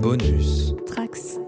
Bonus. Trax.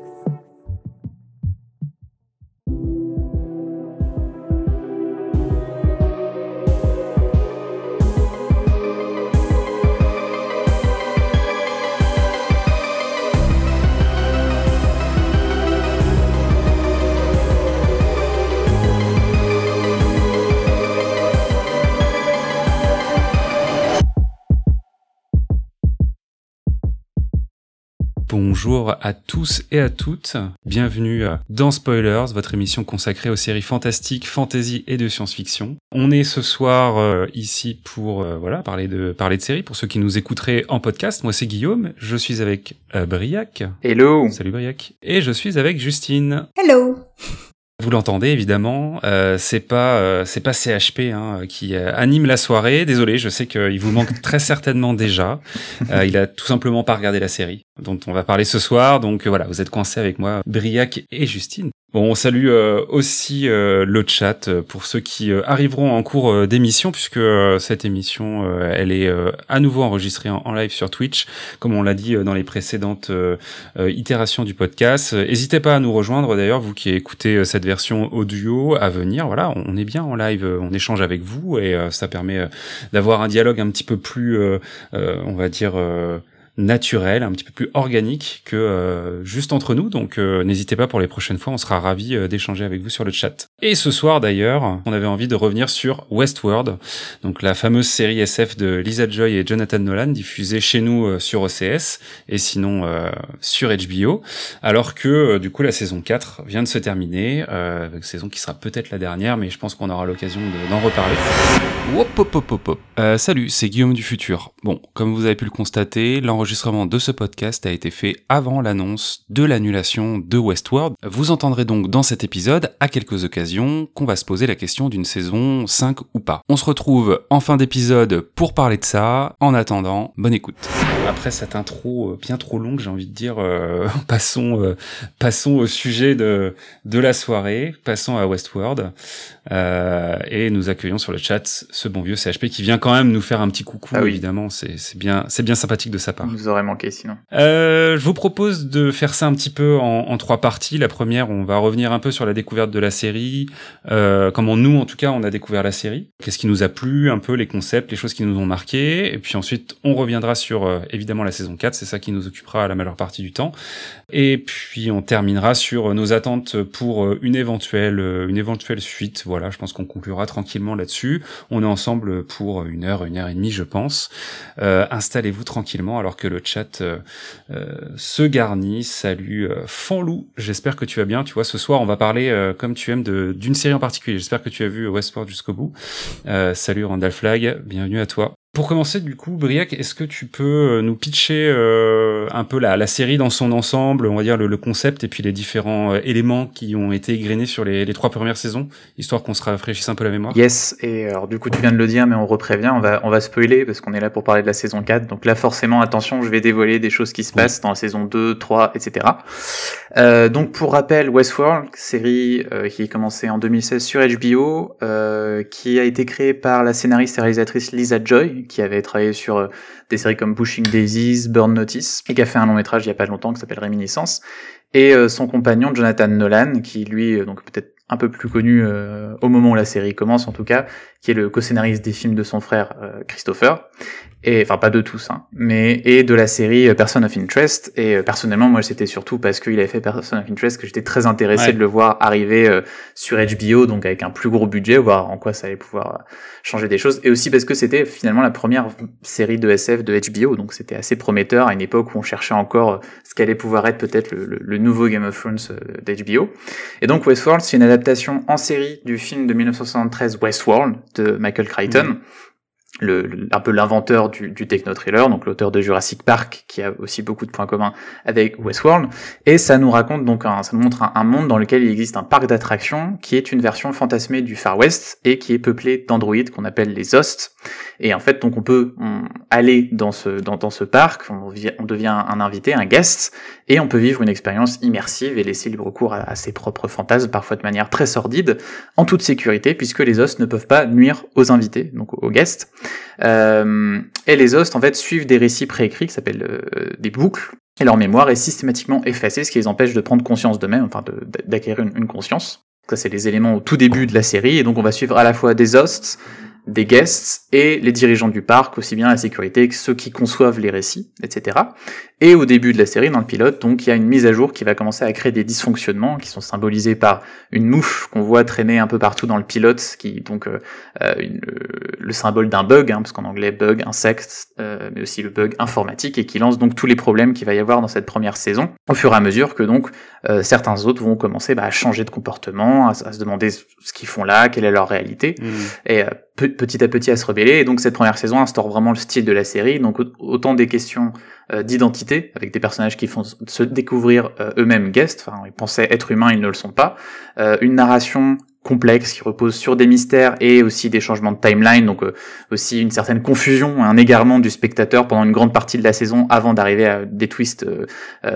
Bonjour à tous et à toutes. Bienvenue dans Spoilers, votre émission consacrée aux séries fantastiques, fantasy et de science-fiction. On est ce soir euh, ici pour euh, voilà parler de parler de séries. Pour ceux qui nous écouteraient en podcast, moi c'est Guillaume. Je suis avec euh, Briac. Hello. Salut Briac. Et je suis avec Justine. Hello. Vous l'entendez évidemment, euh, c'est pas euh, c'est pas CHP hein, qui euh, anime la soirée. Désolé, je sais qu'il vous manque très certainement déjà. Il a tout simplement pas regardé la série dont on va parler ce soir. Donc voilà, vous êtes coincés avec moi, Briac et Justine. Bon, on salue euh, aussi euh, le chat euh, pour ceux qui euh, arriveront en cours euh, d'émission, puisque cette émission, elle est à nouveau enregistrée en, live sur Twitch, comme on l'a dit dans les précédentes itérations du podcast. N'hésitez pas à nous rejoindre, d'ailleurs, vous qui écoutez cette version audio à venir. Voilà, on, on est bien en live, on échange avec vous et ça permet d'avoir un dialogue un petit peu plus, on va dire. Naturel, un petit peu plus organique que euh, juste entre nous. Donc euh, n'hésitez pas pour les prochaines fois, on sera ravis euh, d'échanger avec vous sur le chat. Et ce soir d'ailleurs, on avait envie de revenir sur Westworld, donc la fameuse série SF de Lisa Joy et Jonathan Nolan diffusée chez nous euh, sur OCS et sinon euh, sur HBO, alors que du coup la saison 4 vient de se terminer, une saison qui sera peut-être la dernière, mais je pense qu'on aura l'occasion de- d'en reparler. Hop, hop, hop, hop, salut, c'est Guillaume du futur. Bon, comme vous avez pu le constater, l'enregistrement de ce podcast a été fait avant l'annonce de l'annulation de Westworld. Vous entendrez donc dans cet épisode, à quelques occasions, qu'on va se poser la question d'une saison 5 ou pas. On se retrouve en fin d'épisode pour parler de ça. En attendant, bonne écoute. Après cette intro euh, bien trop longue, j'ai envie de dire, euh, passons, euh, passons au sujet de, de la soirée, passons à Westworld. Euh, et nous accueillons sur le chat ce bon vieux CHP qui vient quand même nous faire un petit coucou. Ah oui. Évidemment, c'est c'est bien, c'est bien sympathique de sa part. Nous aurait manqué sinon. Euh, je vous propose de faire ça un petit peu en, trois parties. La première, on va revenir un peu sur la découverte de la série, euh, comment nous, en tout cas, on a découvert la série, qu'est-ce qui nous a plu, un peu les concepts, les choses qui nous ont marqué, et puis ensuite, on reviendra sur euh, évidemment la saison 4, c'est ça qui nous occupera la majeure partie du temps, et puis on terminera sur nos attentes pour une éventuelle, une éventuelle suite. Voilà, je pense qu'on conclura tranquillement là-dessus. On est ensemble pour une heure, une heure et demie, je pense. Installez-vous tranquillement alors que le chat euh, euh, se garnit. Salut euh, Fanlou, j'espère que tu vas bien. Tu vois, ce soir, on va parler, comme tu aimes, d'une série en particulier. J'espère que tu as vu Westworld jusqu'au bout. Salut Randall Flag, bienvenue à toi. Pour commencer, du coup, Briac, est-ce que tu peux euh, nous pitcher euh, un peu la, la série dans son ensemble, on va dire le, le concept et puis les différents euh, éléments qui ont été égrenés sur les, les trois premières saisons, histoire qu'on se rafraîchisse un peu la mémoire? Yes, et alors du coup tu viens de le dire, mais on reprévient, on va, on va spoiler parce qu'on est là pour parler de la saison 4. Donc là forcément, attention, je vais dévoiler des choses qui se Oui. passent dans la saison 2, 3, etc. Euh, donc pour rappel, Westworld, série euh, qui est commencée en 2016 sur HBO, euh, qui a été créée par la scénariste et réalisatrice Lisa Joy, qui avait travaillé sur euh, des séries comme Pushing Daisies, Burn Notice, et qui a fait un long métrage il y a pas longtemps qui s'appelle Réminiscence, et euh, son compagnon Jonathan Nolan, qui lui, euh, donc peut-être un peu plus connu au moment où la série commence en tout cas, qui est le co-scénariste des films de son frère Christopher, et enfin pas de tous, hein, mais et de la série euh, Person of Interest. Et euh, personnellement, moi c'était surtout parce qu'il avait fait Person of Interest que j'étais très intéressé Ouais. de le voir arriver euh, sur HBO, donc avec un plus gros budget, voir en quoi ça allait pouvoir euh, changer des choses, et aussi parce que c'était finalement la première série de SF de HBO, donc c'était assez prometteur à une époque où on cherchait encore euh, ce qu'allait pouvoir être peut-être le, le- le nouveau Game of Thrones d'HBO. Et donc Westworld, c'est une adaptation en série du film de 1973 Westworld de Michael Crichton. Le, le- un peu l'inventeur du, du techno-thriller, donc l'auteur de Jurassic Park, qui a aussi beaucoup de points communs avec Westworld. Et ça nous raconte donc un, ça nous montre un, monde dans lequel il existe un parc d'attractions qui est une version fantasmée du Far West et qui est peuplé d'androïdes qu'on appelle les Ost. Et en fait, donc on peut aller dans ce dans, ce parc, on, vi- on devient un invité, un guest, et on peut vivre une expérience immersive et laisser libre cours à, ses propres fantasmes, parfois de manière très sordide, en toute sécurité, puisque les Ost ne peuvent pas nuire aux invités, donc aux guests. Euh, et les Ost, en fait, suivent des récits préécrits qui s'appellent euh, des boucles, et leur mémoire est systématiquement effacée, ce qui les empêche de prendre conscience d'eux-mêmes, enfin d'acquérir une, une, conscience. Ça, c'est les éléments au tout début de la série, et donc on va suivre à la fois des hosts, des guests et les dirigeants du parc, aussi bien la sécurité que ceux qui conçoivent les récits, etc. Et au début de la série, dans le pilote, donc il y a une mise à jour qui va commencer à créer des dysfonctionnements qui sont symbolisés par une mouche qu'on voit traîner un peu partout dans le pilote, qui donc euh, euh une, le symbole d'un bug, hein, parce qu'en anglais bug, insecte, euh, mais aussi le bug informatique, et qui lance donc tous les problèmes qu'il va y avoir dans cette première saison, au fur et à mesure que donc euh, certains autres vont commencer bah, à changer de comportement, à, se demander ce qu'ils font là, quelle est leur réalité, mmh. et petit à petit à se rebeller. Et donc cette première saison instaure vraiment le style de la série, donc autant des questions euh, d'identité avec des personnages qui font se découvrir euh, eux-mêmes guests. Enfin, ils pensaient être humains, ils ne le sont pas. Euh, une narration complexe qui repose sur des mystères et aussi des changements de timeline, donc aussi une certaine confusion, un égarement du spectateur pendant une grande partie de la saison avant d'arriver à des twists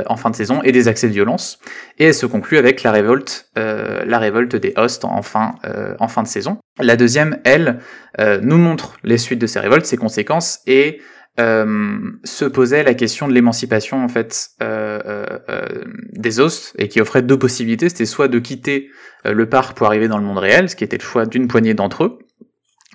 en fin de saison et des accès de violence. Et elle se conclut avec la révolte, la révolte des hosts en fin, en fin de saison. La deuxième, elle, nous montre les suites de ces révoltes, ses conséquences et euh, se posait la question de l'émancipation en fait euh, euh, euh, des hosts et qui offrait deux possibilités. C'était soit de quitter euh, le parc pour arriver dans le monde réel, ce qui était le choix d'une poignée d'entre eux,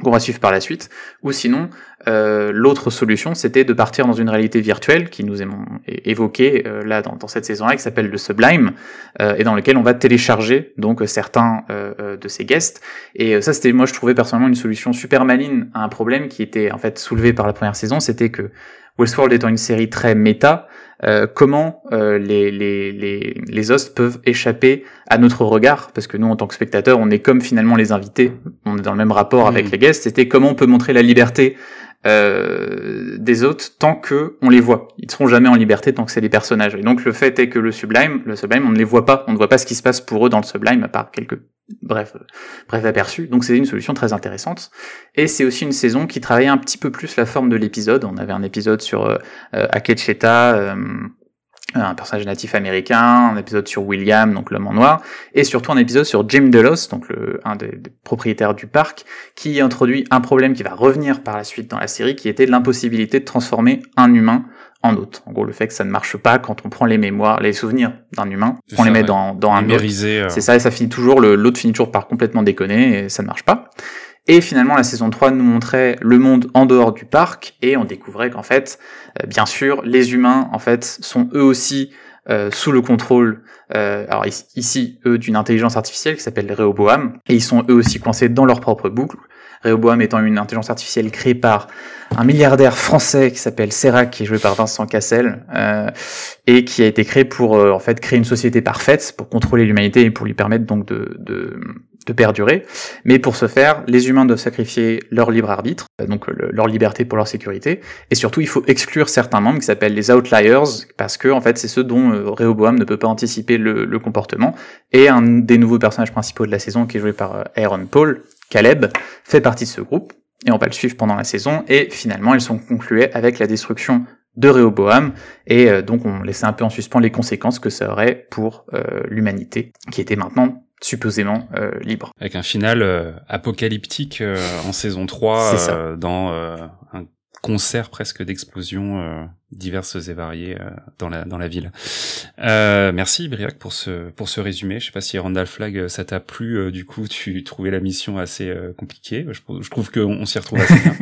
qu'on va suivre par la suite, ou sinon euh, l'autre solution c'était de partir dans une réalité virtuelle qui nous est évoquée euh, là dans, dans, cette saison-là qui s'appelle le Sublime euh, et dans lequel on va télécharger donc certains de ces guests. Et ça c'était moi je trouvais personnellement une solution super maligne à un problème qui était en fait soulevé par la première saison. C'était que Westworld étant une série très méta, euh, comment euh, les, les, les, les hosts peuvent échapper à notre regard, parce que nous, en tant que spectateurs, on est comme finalement les invités, on est dans le même rapport avec mmh. les guests, c'était comment on peut montrer la liberté euh, des autres tant que on les voit. Ils seront jamais en liberté tant que c'est des personnages. Et donc le fait est que le Sublime, le Sublime, on ne les voit pas, on ne voit pas ce qui se passe pour eux dans le Sublime, à part quelques bref, bref aperçus. Donc c'est une solution très intéressante. Et c'est aussi une saison qui travaillait un petit peu plus la forme de l'épisode. On avait un épisode sur euh Akecheta, euh, un personnage natif américain, un épisode sur William, donc l'homme en noir, et surtout un épisode sur Jim Delos, donc le, un des, propriétaires du parc, qui introduit un problème qui va revenir par la suite dans la série, qui était l'impossibilité de transformer un humain en autre. En gros, le fait que ça ne marche pas quand on prend les mémoires, les souvenirs d'un humain, on les met dans, dans un autre. Euh. C'est ça, et ça finit toujours, l'autre finit toujours par complètement déconner, et ça ne marche pas. Et finalement, la saison 3 nous montrait le monde en dehors du parc, et on découvrait qu'en fait, euh, bien sûr, les humains, en fait, sont eux aussi euh, sous le contrôle, euh, alors ici, eux, d'une intelligence artificielle qui s'appelle Rehoboam, et ils sont eux aussi coincés dans leur propre boucle. Rehoboam étant une intelligence artificielle créée par un milliardaire français qui s'appelle Serac, qui est joué par Vincent Cassel, euh, et qui a été créé pour en fait créer une société parfaite, pour contrôler l'humanité et pour lui permettre donc de, de de perdurer. Mais pour ce faire, les humains doivent sacrifier leur libre arbitre, euh, donc leur liberté pour leur sécurité. Et surtout, il faut exclure certains membres qui s'appellent les outliers, parce que en fait, c'est ceux dont euh, Rehoboam ne peut pas anticiper le, comportement. Et un des nouveaux personnages principaux de la saison, qui est joué par euh, Aaron Paul, Caleb, fait partie de ce groupe. Et on va le suivre pendant la saison. Et finalement, ils sont conclués avec la destruction de Rehoboam et donc on laissait un peu en suspens les conséquences que ça aurait pour l'humanité qui était maintenant supposément euh, libre. Avec un final euh, apocalyptique euh, en saison 3 dans un concert presque d'explosions diverses et variées dans la dans la ville. merci Briac pour ce pour ce résumé. Je sais pas si Randall Flag ça t'a plu. du coup, tu trouvais la mission assez compliquée. Je, je trouve qu'on s'y retrouve assez bien.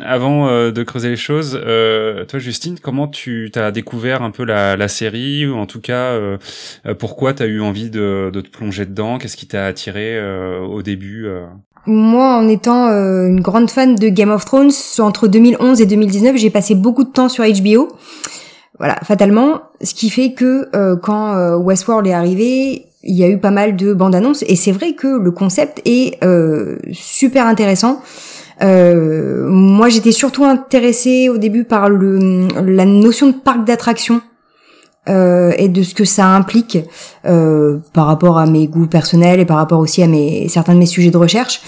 Avant de creuser les choses, toi Justine, comment tu t'as découvert un peu la, la série ou en tout cas pourquoi t'as eu envie de, de te plonger dedans? Qu'est-ce qui t'a attiré au début moi, en étant euh, une grande fan de Game of Thrones, entre 2011 et 2019, j'ai passé beaucoup de temps sur HBO. Voilà, fatalement, ce qui fait que euh, quand euh, Westworld est arrivé, il y a eu pas mal de bandes annonces et c'est vrai que le concept est super intéressant. moi, j'étais surtout intéressée au début par le, la notion de parc d'attractions euh, et de ce que ça implique euh, par rapport à mes goûts personnels et par rapport aussi à mes certains de mes sujets de recherche.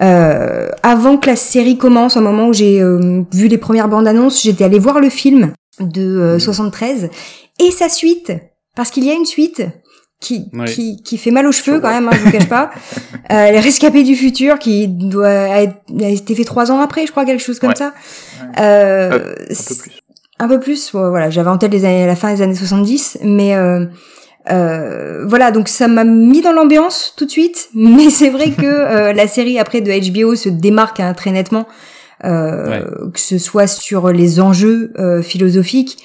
Euh, avant que la série commence, au moment où j'ai euh, vu les premières bandes annonces, j'étais allée voir le film de 73 euh, et sa suite, parce qu'il y a une suite qui, qui, qui fait mal aux cheveux quand même, hein, je vous cache pas. euh, les rescapés du futur qui doit être, a été fait trois ans après, je crois, quelque chose comme ça. Euh, un peu plus. Un peu plus, voilà, j'avais en tête les années, la fin des années 70, mais euh, euh, voilà, donc ça m'a mis dans l'ambiance tout de suite, mais c'est vrai que euh, la série après de HBO se démarque hein, très nettement, euh, que ce soit sur les enjeux euh, philosophiques,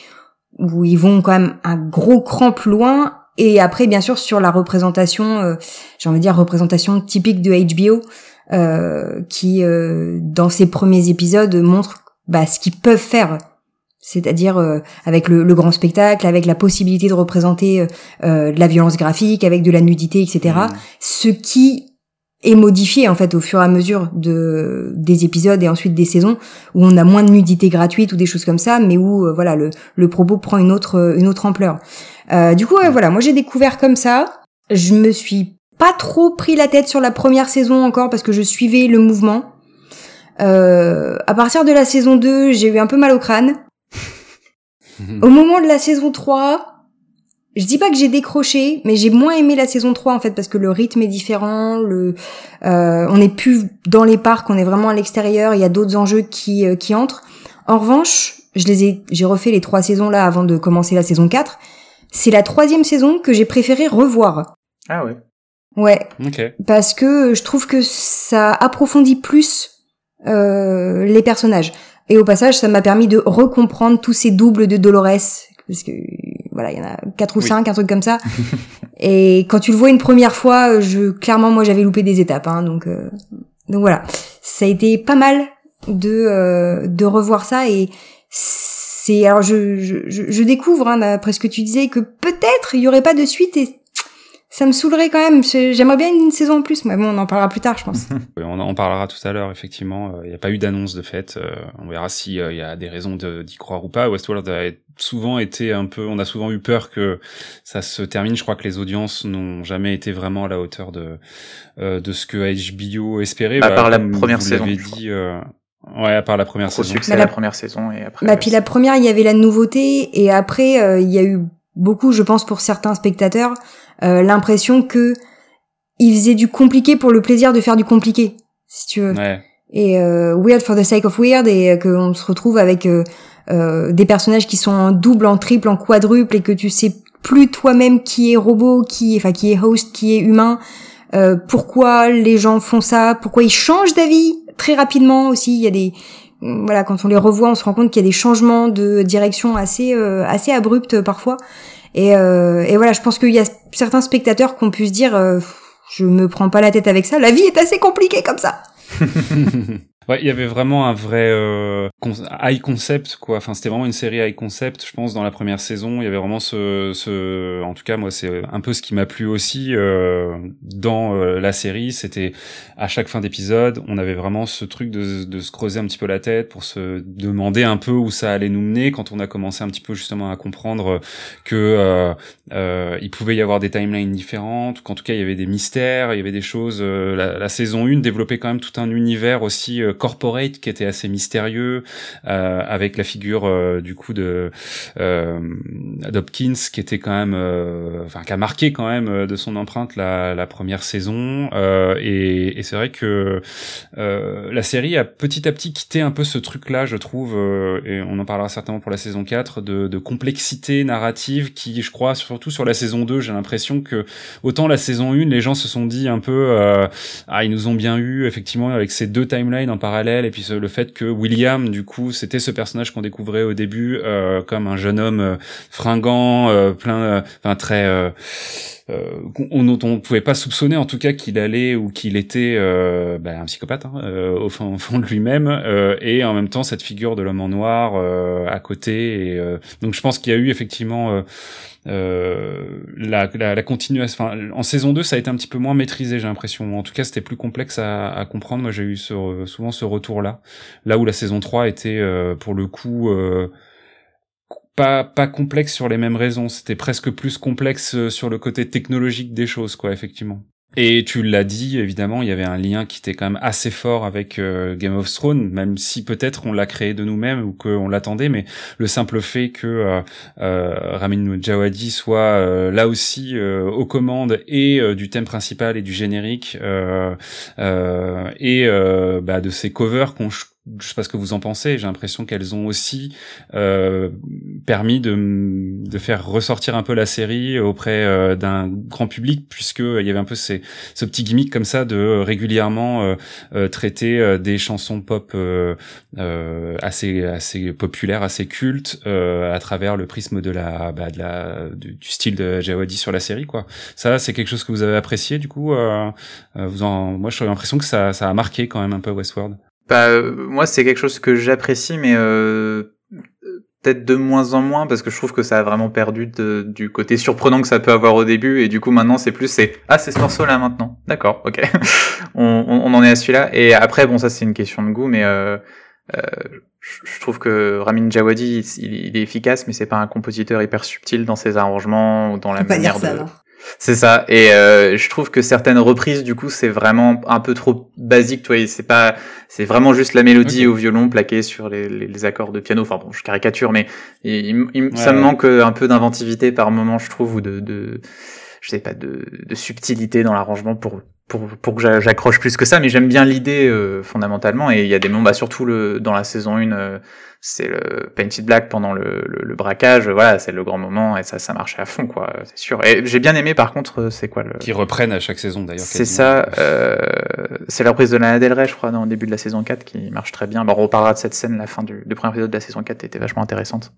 où ils vont quand même un gros cran plus loin, et après bien sûr sur la représentation, j'ai envie de dire représentation typique de HBO, qui dans ses premiers épisodes montre bah, ce qu'ils peuvent faire c'est-à-dire euh, avec le, grand spectacle, avec la possibilité de représenter euh, euh, de la violence graphique, avec de la nudité, etc. Mmh. Ce qui est modifié en fait au fur et à mesure de des épisodes et ensuite des saisons où on a moins de nudité gratuite ou des choses comme ça, mais où voilà le, le propos prend une autre une autre ampleur. du coup, voilà, moi j'ai découvert comme ça. Je me suis pas trop pris la tête sur la première saison encore parce que je suivais le mouvement. Euh, à partir de la saison 2, j'ai eu un peu mal au crâne. Au moment de la saison 3, je dis pas que j'ai décroché, mais j'ai moins aimé la saison 3 en fait parce que le rythme est différent, le euh, on n'est plus dans les parcs, on est vraiment à l'extérieur, il y a d'autres enjeux qui euh, qui entrent. En revanche, je les ai j'ai refait les trois saisons là avant de commencer la saison 4. C'est la troisième saison que j'ai préféré revoir. Ah ouais. Ouais. Parce que je trouve que ça approfondit plus euh, les personnages. Et au passage, ça m'a permis de recomprendre tous ces doubles de Dolores, parce que voilà, il y en a quatre ou cinq, un truc comme ça. et quand tu le vois une première fois, je clairement moi j'avais loupé des étapes, hein, donc euh, donc voilà, ça a été pas mal de euh, de revoir ça et c'est alors je, je, je découvre hein, après ce que tu disais que peut-être il y aurait pas de suite et ça me saoulerait quand même. J'aimerais bien une saison en plus, mais bon, on en parlera plus tard, je pense. on en parlera tout à l'heure, effectivement. Il n'y a pas eu d'annonce de fait. Euh, on verra s'il il y a des raisons d'y croire ou pas. Westworld a souvent été un peu, on a souvent eu peur que ça se termine. Je crois que les audiences n'ont jamais été vraiment à la hauteur de euh, de ce que HBO espérait. À part la première saison. Dit, euh... Ouais, à part la première saison. succès la... la première saison et après. Bah, puis la première, il y avait la nouveauté et après, euh, il y a eu beaucoup, je pense, pour certains spectateurs, euh, l'impression que il faisait du compliqué pour le plaisir de faire du compliqué, si tu veux. Et euh, weird for the sake of weird, et euh, qu'on se retrouve avec euh, des personnages qui sont en double, en triple, en quadruple, et que tu sais plus toi-même qui est robot, qui est, enfin qui est host, qui est humain. pourquoi les gens font ça? Pourquoi ils changent d'avis très rapidement aussi? Il y a des voilà, quand on les revoit, on se rend compte qu'il y a des changements de direction assez assez abrupts parfois. Et, euh, et voilà, je pense qu'il y a certains spectateurs qui ont pu se dire, euh, je me prends pas la tête avec ça. La vie est assez compliquée comme ça. Ouais, il y avait vraiment un vrai euh, high concept quoi. Enfin, c'était vraiment une série high concept, je pense, dans la première saison. Il y avait vraiment ce, ce... en tout cas, moi, c'est un peu ce qui m'a plu aussi euh, dans euh, la série. C'était à chaque fin d'épisode, on avait vraiment ce truc de, de se creuser un petit peu la tête pour se demander un peu où ça allait nous mener. Quand on a commencé un petit peu justement à comprendre que euh, euh, il pouvait y avoir des timelines différentes, qu'en tout cas il y avait des mystères, il y avait des choses. La, la, saison 1 développait quand même tout un univers aussi corporate qui était assez mystérieux, euh, avec la figure euh, du coup de euh, Hopkins qui était quand même, euh, enfin qui a marqué quand même de son empreinte la, la première saison. et, et c'est vrai que la série a petit à petit quitté un peu ce truc-là, je trouve, et on en parlera certainement pour la saison 4, de, de complexité narrative qui, je crois, surtout sur la saison 2, j'ai l'impression que autant la saison 1, les gens se sont dit un peu, ah, ils nous ont bien eu, effectivement, avec ces deux timelines parallèle et puis le fait que William du coup c'était ce personnage qu'on découvrait au début euh, comme un jeune homme euh, fringant euh, plein enfin très euh, on, dont on pouvait pas soupçonner en tout cas qu'il allait ou qu'il était bah, un psychopathe hein, au, fond, au, fond, de lui-même et en même temps cette figure de l'homme en noir à côté et, donc je pense qu'il y a eu effectivement euh, la, la, la continuation. En saison 2, ça a été un petit peu moins maîtrisé, j'ai l'impression. En tout cas, c'était plus complexe à, comprendre. Moi, j'ai eu souvent ce retour-là. Là où la saison 3 était, euh, pour le coup, euh, pas, pas complexe sur les mêmes raisons. C'était presque plus complexe euh, sur le côté technologique des choses, quoi, effectivement. Et tu l'as dit, évidemment, il y avait un lien qui était quand même assez fort avec euh, Game of Thrones, même si peut-être on l'a créé de nous-mêmes ou qu'on l'attendait, mais le simple fait que euh, euh Ramin Djawadi soit euh, là aussi aux commandes et du thème principal et du générique et bah, de ses covers qu'on je sais pas ce que vous en pensez. J'ai l'impression qu'elles ont aussi euh, permis de, faire ressortir un peu la série auprès euh, d'un grand public, puisque il y avait un peu ces, ce petit gimmick comme ça de euh, régulièrement euh, euh, traiter des chansons pop assez assez populaires, assez cultes, à travers le prisme de la, bah, de la du, style de Jawadi sur la série, quoi. Ça, c'est quelque chose que vous avez apprécié, du coup. vous moi, j'ai l'impression que ça, ça a marqué quand même un peu Westworld. Bah, euh, moi, c'est quelque chose que j'apprécie, mais euh, peut-être de moins en moins parce que je trouve que ça a vraiment perdu de, du côté surprenant que ça peut avoir au début et du coup maintenant c'est plus c'est ah c'est ce morceau là maintenant. D'accord ok. On, on, en est à celui-là. Et après bon ça c'est une question de goût mais euh, euh, je trouve que Ramin Djawadi il, il, est efficace mais c'est pas un compositeur hyper subtil dans ses arrangements ou dans la manière de c'est ça. Et euh, je trouve que certaines reprises, du coup, c'est vraiment un peu trop basique. Tu vois, c'est pas, c'est vraiment juste la mélodie au violon plaquée sur les, les, accords de piano. Enfin bon, je caricature, mais il, ça me manque un peu d'inventivité par moment, je trouve, ou de, de je sais pas, de, de subtilité dans l'arrangement pour pour, pour que j'accroche plus que ça, mais j'aime bien l'idée euh, fondamentalement. Et il y a des moments, bah, surtout le, dans la saison 1, euh, c'est le Painted Black pendant le, le, braquage. Voilà, c'est le grand moment et ça, ça marchait à fond, quoi. C'est sûr. Et j'ai bien aimé, par contre, euh, c'est quoi le qui reprennent à chaque saison d'ailleurs. C'est ça. Euh, c'est la prise de Lana Del Rey, je crois, dans le début de la saison 4, qui marche très bien. Bon, on reparlera de cette scène. La fin du, du premier épisode de la saison 4 était vachement intéressante.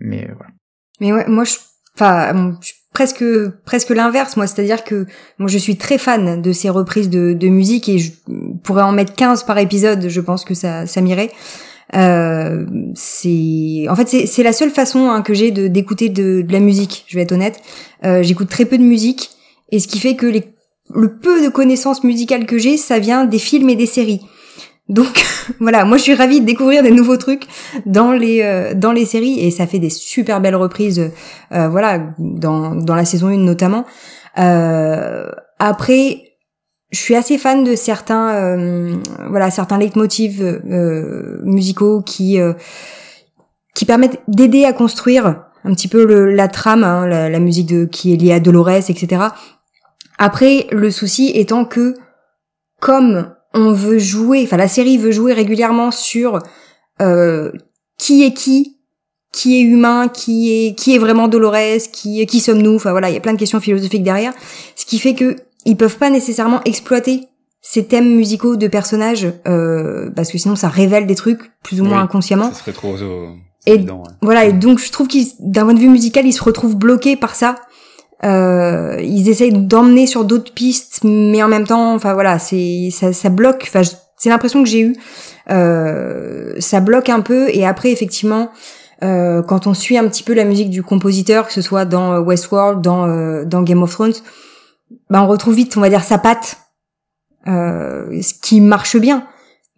Mais voilà. Mais ouais, moi je enfin presque presque l'inverse moi c'est-à-dire que moi je suis très fan de ces reprises de, de musique et je pourrais en mettre 15 par épisode je pense que ça ça m'irait euh, c'est en fait c'est la seule façon hein, que j'ai de d'écouter de, de, la musique je vais être honnête euh, j'écoute très peu de musique et ce qui fait que les le peu de connaissances musicales que j'ai ça vient des films et des séries donc voilà, moi je suis ravie de découvrir des nouveaux trucs dans les euh, dans les séries et ça fait des super belles reprises, euh, voilà, dans dans la saison 1 notamment. Euh, après, je suis assez fan de certains euh, voilà certains leitmotivs musicaux qui qui permettent d'aider à construire un petit peu le, la trame, hein, la, la, musique de qui est liée à Dolores, etc. Après, le souci étant que comme on veut jouer, enfin la série veut jouer régulièrement sur euh, qui est qui, qui est humain, qui est qui est vraiment Dolores, qui qui sommes-nous, enfin voilà, il y a plein de questions philosophiques derrière, ce qui fait que ils peuvent pas nécessairement exploiter ces thèmes musicaux de personnages euh, parce que sinon ça révèle des trucs plus ou moins inconsciemment. Ça serait trop euh, et voilà, et donc je trouve qu'ils d'un point de vue musical, ils se retrouvent bloqués par ça euh, ils essayent d'emmener sur d'autres pistes, mais en même temps, enfin voilà, c'est ça, ça bloque. Enfin, c'est l'impression que j'ai eu. Euh, ça bloque un peu, et après effectivement, euh, quand on suit un petit peu la musique du compositeur, que ce soit dans euh, Westworld, dans euh, dans Game of Thrones, bah on retrouve vite, on va dire sa patte, euh, ce qui marche bien.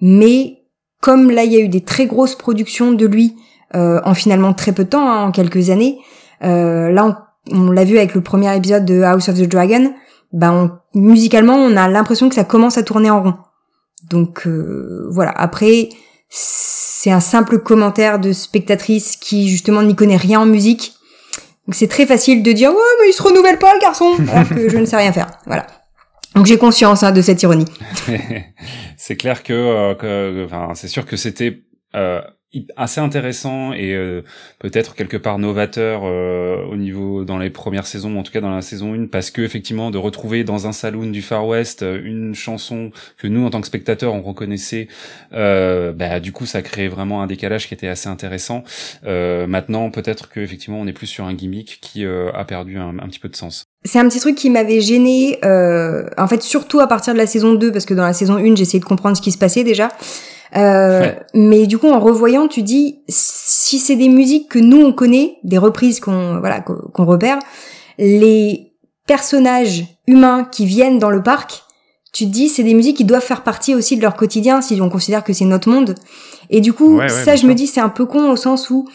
Mais comme là, il y a eu des très grosses productions de lui en finalement très peu de temps, hein, en quelques années, là on on l'a vu avec le premier épisode de House of the Dragon, ben musicalement on a l'impression que ça commence à tourner en rond. Donc euh, voilà. Après, c'est un simple commentaire de spectatrice qui justement n'y connaît rien en musique. Donc c'est très facile de dire ouais mais il se renouvelle pas le garçon alors que je ne sais rien faire. Voilà. Donc j'ai conscience hein, de cette ironie. c'est clair que, euh, que enfin, c'est sûr que c'était euh, assez intéressant et euh, peut-être quelque part novateur euh, au niveau dans les premières saisons, en tout cas dans la saison 1, parce que effectivement de retrouver dans un saloon du Far West euh, une chanson que nous en tant que spectateurs on reconnaissait, bah, du coup ça crée vraiment un décalage qui était assez intéressant. maintenant peut-être que effectivement on est plus sur un gimmick qui a perdu un, petit peu de sens. C'est un petit truc qui m'avait gêné, en fait surtout à partir de la saison 2, parce que dans la saison 1 j'essayais de comprendre ce qui se passait déjà. Euh, mais du coup, en revoyant, tu dis si c'est des musiques que nous on connaît, des reprises qu'on voilà qu'on repère, les personnages humains qui viennent dans le parc, tu te dis c'est des musiques qui doivent faire partie aussi de leur quotidien si on considère que c'est notre monde. Et du coup, ça, je me dis c'est un peu con au sens où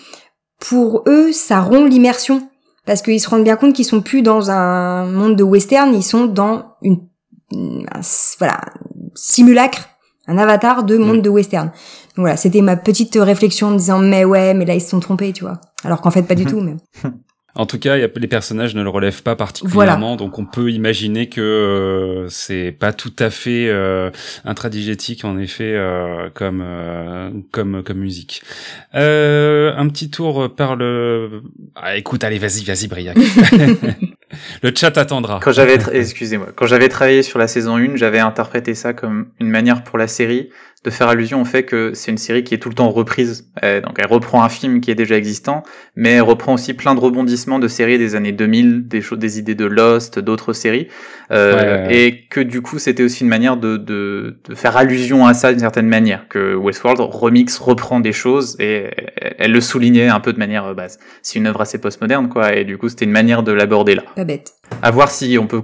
pour eux, ça rompt l'immersion. Parce qu'ils se rendent bien compte qu'ils sont plus dans un monde de western, ils sont dans une, voilà simulacre un avatar de monde mm. de western. Donc voilà, c'était ma petite réflexion en disant mais ouais, mais là ils se sont trompés, tu vois. Alors qu'en fait pas du mm-hmm. tout. Mais En tout cas, les personnages ne le relèvent pas particulièrement, donc on peut imaginer que euh, c'est pas tout à fait euh, intradigétique en effet euh, comme comme comme musique. un petit tour par le. Ah, écoute, allez, vas-y, vas-y, Briac. le chat attendra. Quand j'avais, excusez-moi, quand j'avais travaillé sur la saison 1, j'avais interprété ça comme une manière pour la série de faire allusion au fait que c'est une série qui est tout le temps reprise. Euh, donc elle reprend un film qui est déjà existant, mais elle reprend aussi plein de rebondissements de séries des années 2000, des choses, des idées de Lost, d'autres séries, euh, et que du coup c'était aussi une manière de, de, de faire allusion à ça d'une certaine manière, que Westworld remix, reprend des choses et elle le soulignait un peu de manière, bah, c'est une œuvre assez postmoderne quoi, et du coup c'était une manière de l'aborder là. Pas bête. À voir si on peut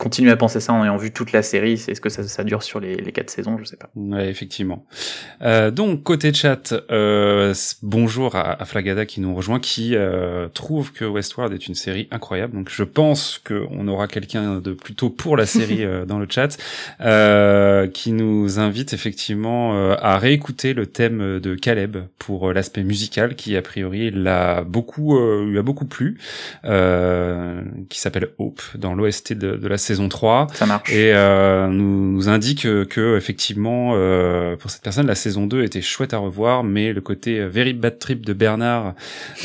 continuer à penser ça en ayant vu toute la série. C'est ce que ça, ça, dure sur les, les quatre saisons, je sais pas. Ouais, effectivement. Euh, donc côté chat, euh, bonjour à, à, Flagada qui nous rejoint, qui euh, trouve que Westworld est une série incroyable. Donc je pense qu'on aura quelqu'un de plutôt pour la série euh, dans le chat, euh, qui nous invite effectivement euh, à réécouter le thème de Caleb pour l'aspect musical, qui a priori l'a beaucoup lui a beaucoup plu, qui s'appelle Hope dans l'OST de, de la série saison 3. Ça marche. Et euh, nous, nous indique que, effectivement, euh, pour cette personne, la saison 2 était chouette à revoir, mais le côté euh, very bad trip de Bernard,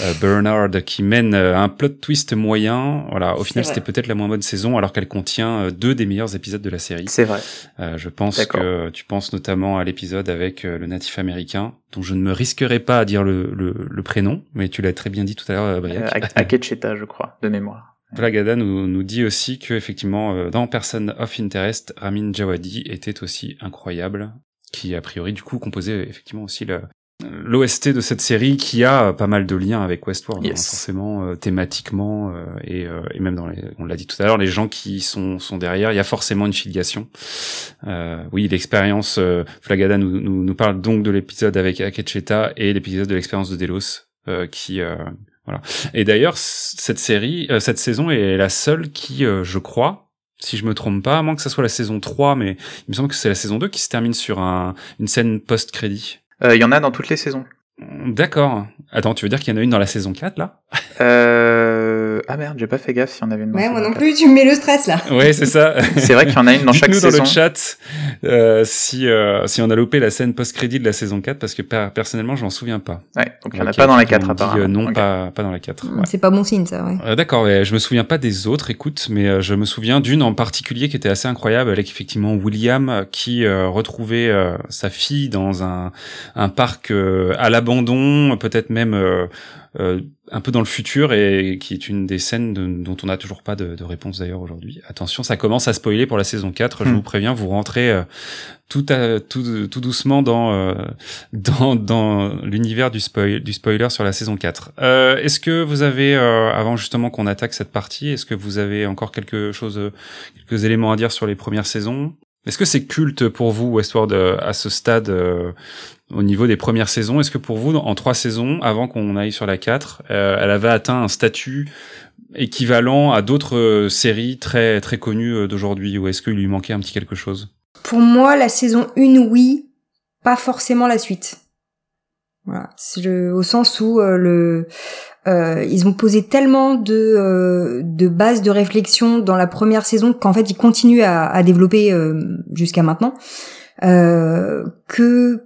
euh, Bernard, qui mène euh, un plot twist moyen. Voilà, au final, c'était peut-être la moins bonne saison, alors qu'elle contient deux des meilleurs épisodes de la série. C'est vrai. je pense que tu penses notamment à l'épisode avec le natif américain, dont je ne me risquerai pas à dire le, le, le prénom, mais tu l'as très bien dit tout à l'heure. Euh, Akecheta, je crois, de mémoire. Plagada nous, nous dit aussi que effectivement euh, dans Person of Interest, Ramin Djawadi était aussi incroyable, qui a priori du coup composait effectivement aussi l'OST de cette série qui a pas mal de liens avec Westworld, hein, forcément euh, thématiquement euh, et, et, même dans les, on l'a dit tout à l'heure, les gens qui sont sont derrière, il y a forcément une filiation. oui, l'expérience. Flagada nous, nous, nous parle donc de l'épisode avec Akecheta et l'épisode de l'expérience de Delos qui voilà. Et d'ailleurs, cette série, euh, cette saison est la seule qui, euh, je crois, si je me trompe pas, à moins que ça soit la saison 3, mais il me semble que c'est la saison 2 qui se termine sur un, une scène post-crédit. Euh, il y en a dans toutes les saisons. D'accord. Attends, tu veux dire qu'il y en a une dans la saison 4, là? Euh... Ah merde, j'ai pas fait gaffe si on avait une. Ouais, moi non plus, tu me mets le stress là. ouais, c'est ça. c'est vrai qu'il y en a une dans chaque nous saison. dans le chat euh, si euh, si on a loupé la scène post-crédit de la saison 4 parce que personnellement, je m'en souviens pas. Ouais, donc il y en a pas dans la 4 apparemment. Euh, non, pas pas dans la 4. Ouais. C'est pas bon signe ça, ouais. Euh, D'accord, je me souviens pas des autres, écoute, mais euh, je me souviens d'une en particulier qui était assez incroyable avec effectivement William qui retrouvait sa fille dans un un parc à l'abandon, peut-être même euh, un peu dans le futur et qui est une des scènes dont on n'a toujours pas de, de réponse d'ailleurs aujourd'hui. Attention, ça commence à spoiler pour la saison 4, je hmm. vous préviens, vous rentrez euh, tout, à, tout, tout doucement dans, euh, dans, dans l'univers du, spoil, du spoiler sur la saison 4. est-ce que vous avez, avant justement qu'on attaque cette partie, est-ce que vous avez encore quelque chose, quelques éléments à dire sur les premières saisons? Est-ce que c'est culte pour vous, Westworld, à ce stade au niveau des premières saisons. Est-ce que pour vous, en trois saisons, avant qu'on aille sur la 4, euh, elle avait atteint un statut équivalent à d'autres euh, séries très très connues euh, d'aujourd'hui ou est-ce qu'il lui manquait un petit quelque chose? Pour moi, la saison 1, oui, pas forcément la suite. Voilà, c'est au sens où le euh, ils ont posé tellement de de bases de réflexion dans la première saison qu'en fait ils continuent à, à développer jusqu'à maintenant que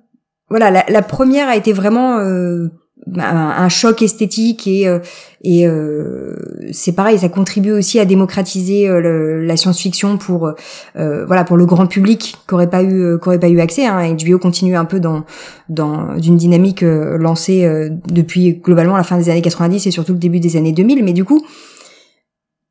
voilà, la, la, première a été vraiment euh, un, choc esthétique et euh, et euh, c'est pareil, ça contribue aussi à démocratiser la science-fiction pour voilà pour le grand public qui aurait pas eu qui aurait pas eu accès. Hein. HBO continue un peu dans dans une dynamique lancée depuis globalement la fin des années 90 et surtout le début des années 2000. Mais du coup,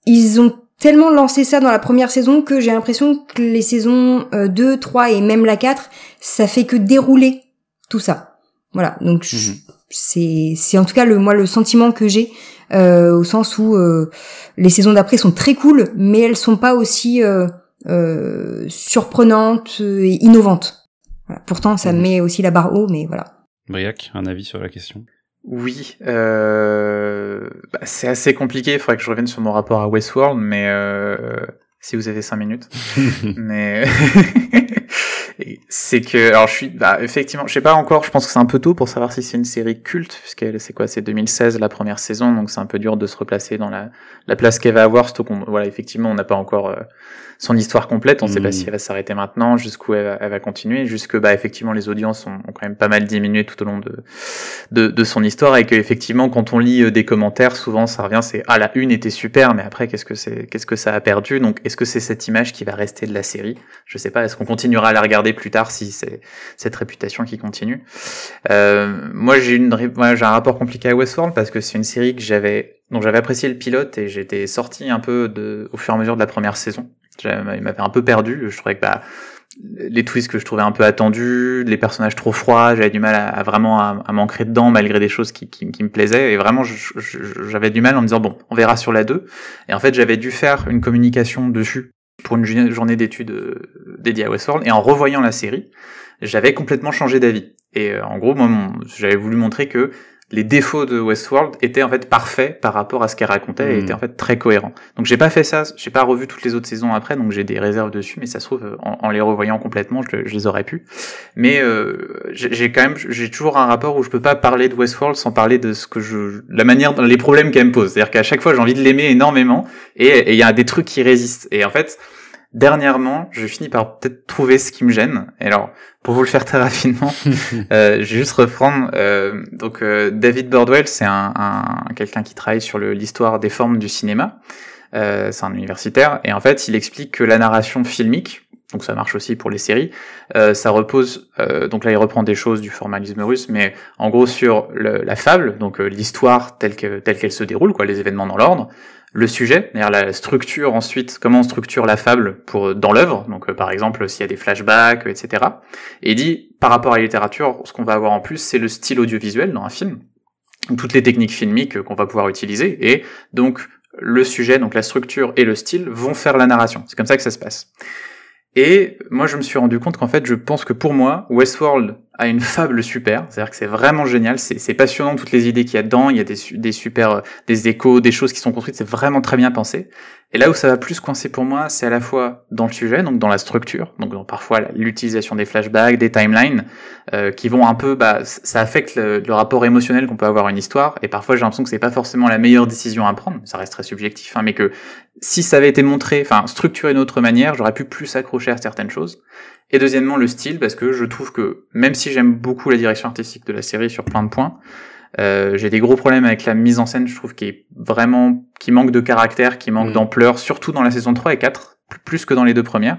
ils ont tellement lancé ça dans la première saison que j'ai l'impression que les saisons 2, 3 et même la 4, ça fait que dérouler tout ça. Voilà, donc mhm. c'est c'est en tout cas le moi le sentiment que j'ai euh, au sens où euh, les saisons d'après sont très cool, mais elles sont pas aussi euh, euh surprenantes et innovantes. Voilà. Pourtant, ça mhm. met aussi la barre haut, mais voilà. Briac, un avis sur la question? Oui, euh, bah, c'est assez compliqué. Il faudrait que je revienne sur mon rapport à Westworld, mais euh, si vous avez cinq minutes. mais c'est que alors je suis bah, effectivement je sais pas encore je pense que c'est un peu tôt pour savoir si c'est une série culte puisqu'elle c'est quoi c'est 2016 la première saison donc c'est un peu dur de se replacer dans la, la place qu'elle va avoir surtout qu'on voilà effectivement on n'a pas encore euh, son histoire complète on sait pas si elle va s'arrêter maintenant jusqu'où elle, va, elle va continuer jusque bah effectivement les audiences ont, ont, quand même pas mal diminué tout au long de de, de son histoire et que effectivement quand on lit euh, des commentaires souvent ça revient c'est ah la une était super mais après qu'est-ce que c'est qu'est-ce que ça a perdu? Donc est-ce que c'est cette image qui va rester de la série? Je sais pas est-ce qu'on continuera à la regarder plus tard si c'est cette réputation qui continue. Euh, moi, j'ai une, j'ai un rapport compliqué à Westworld parce que c'est une série que j'avais, dont j'avais apprécié le pilote et j'étais sorti un peu de, au fur et à mesure de la première saison. Il m'avait un peu perdu. Je trouvais que bah, les twists que je trouvais un peu attendus, les personnages trop froids, j'avais du mal à, vraiment à, m'ancrer dedans malgré des choses qui, qui me plaisaient et vraiment j'avais du mal en me disant bon on verra sur la 2 et en fait j'avais dû faire une communication dessus pour une journée d'études euh, dédiée à Westworld et en revoyant la série j'avais complètement changé d'avis. Et euh, en gros, moi, j'avais voulu montrer que les défauts de Westworld étaient en fait parfaits par rapport à ce qu'elle racontait et hmm. étaient en fait très cohérents. Donc j'ai pas fait ça, j'ai pas revu toutes les autres saisons après, donc j'ai des réserves dessus, mais ça se trouve en, les revoyant complètement, je, les aurais pu. Mais euh, j'ai quand même, j'ai toujours un rapport où je peux pas parler de Westworld sans parler de ce que je, la manière, les problèmes qu'elle me pose. C'est-à-dire qu'à chaque fois j'ai envie de l'aimer énormément et il y a des trucs qui résistent. Et en fait, Dernièrement, je finis par peut-être trouver ce qui me gêne. Et alors, pour vous le faire très rapidement, euh, je vais juste reprendre. Euh, donc, euh, David Birdwell, c'est un, un quelqu'un qui travaille sur l'histoire des formes du cinéma. Euh, c'est un universitaire, et en fait, il explique que la narration filmique, donc ça marche aussi pour les séries. Euh, ça repose, euh, donc là il reprend des choses du formalisme russe, mais en gros sur le, la fable, donc l'histoire telle que telle qu'elle se déroule, quoi, les événements dans l'ordre, le sujet, c'est-à-dire la structure ensuite, comment on structure la fable pour dans l'œuvre, donc euh, par exemple s'il y a des flashbacks, etc. Et dit, par rapport à la littérature, ce qu'on va avoir en plus, c'est le style audiovisuel dans un film, toutes les techniques filmiques qu'on va pouvoir utiliser, et donc le sujet, donc la structure et le style vont faire la narration. C'est comme ça que ça se passe. Et moi, je me suis rendu compte qu'en fait, je pense que pour moi, Westworld a une fable super. C'est-à-dire que c'est vraiment génial. C'est passionnant toutes les idées qu'il y a dedans. Il y a des, des super, euh, des échos, des choses qui sont construites. C'est vraiment très bien pensé. Et là où ça va plus coincer pour moi, c'est à la fois dans le sujet, donc dans la structure, donc parfois l'utilisation des flashbacks, des timelines, euh, qui vont un peu, bah, ça affecte le, rapport émotionnel qu'on peut avoir à une histoire. Et parfois, j'ai l'impression que c'est pas forcément la meilleure décision à prendre. Ça reste très subjectif, hein, mais que si ça avait été montré, enfin structuré d'une autre manière, j'aurais pu plus accrocher à certaines choses. Et deuxièmement, le style, parce que je trouve que même si j'aime beaucoup la direction artistique de la série sur plein de points, euh, j'ai des gros problèmes avec la mise en scène, je trouve, qui est vraiment, qui manque de caractère, qui manque mm. d'ampleur, surtout dans la saison 3 et 4, plus que dans les deux premières.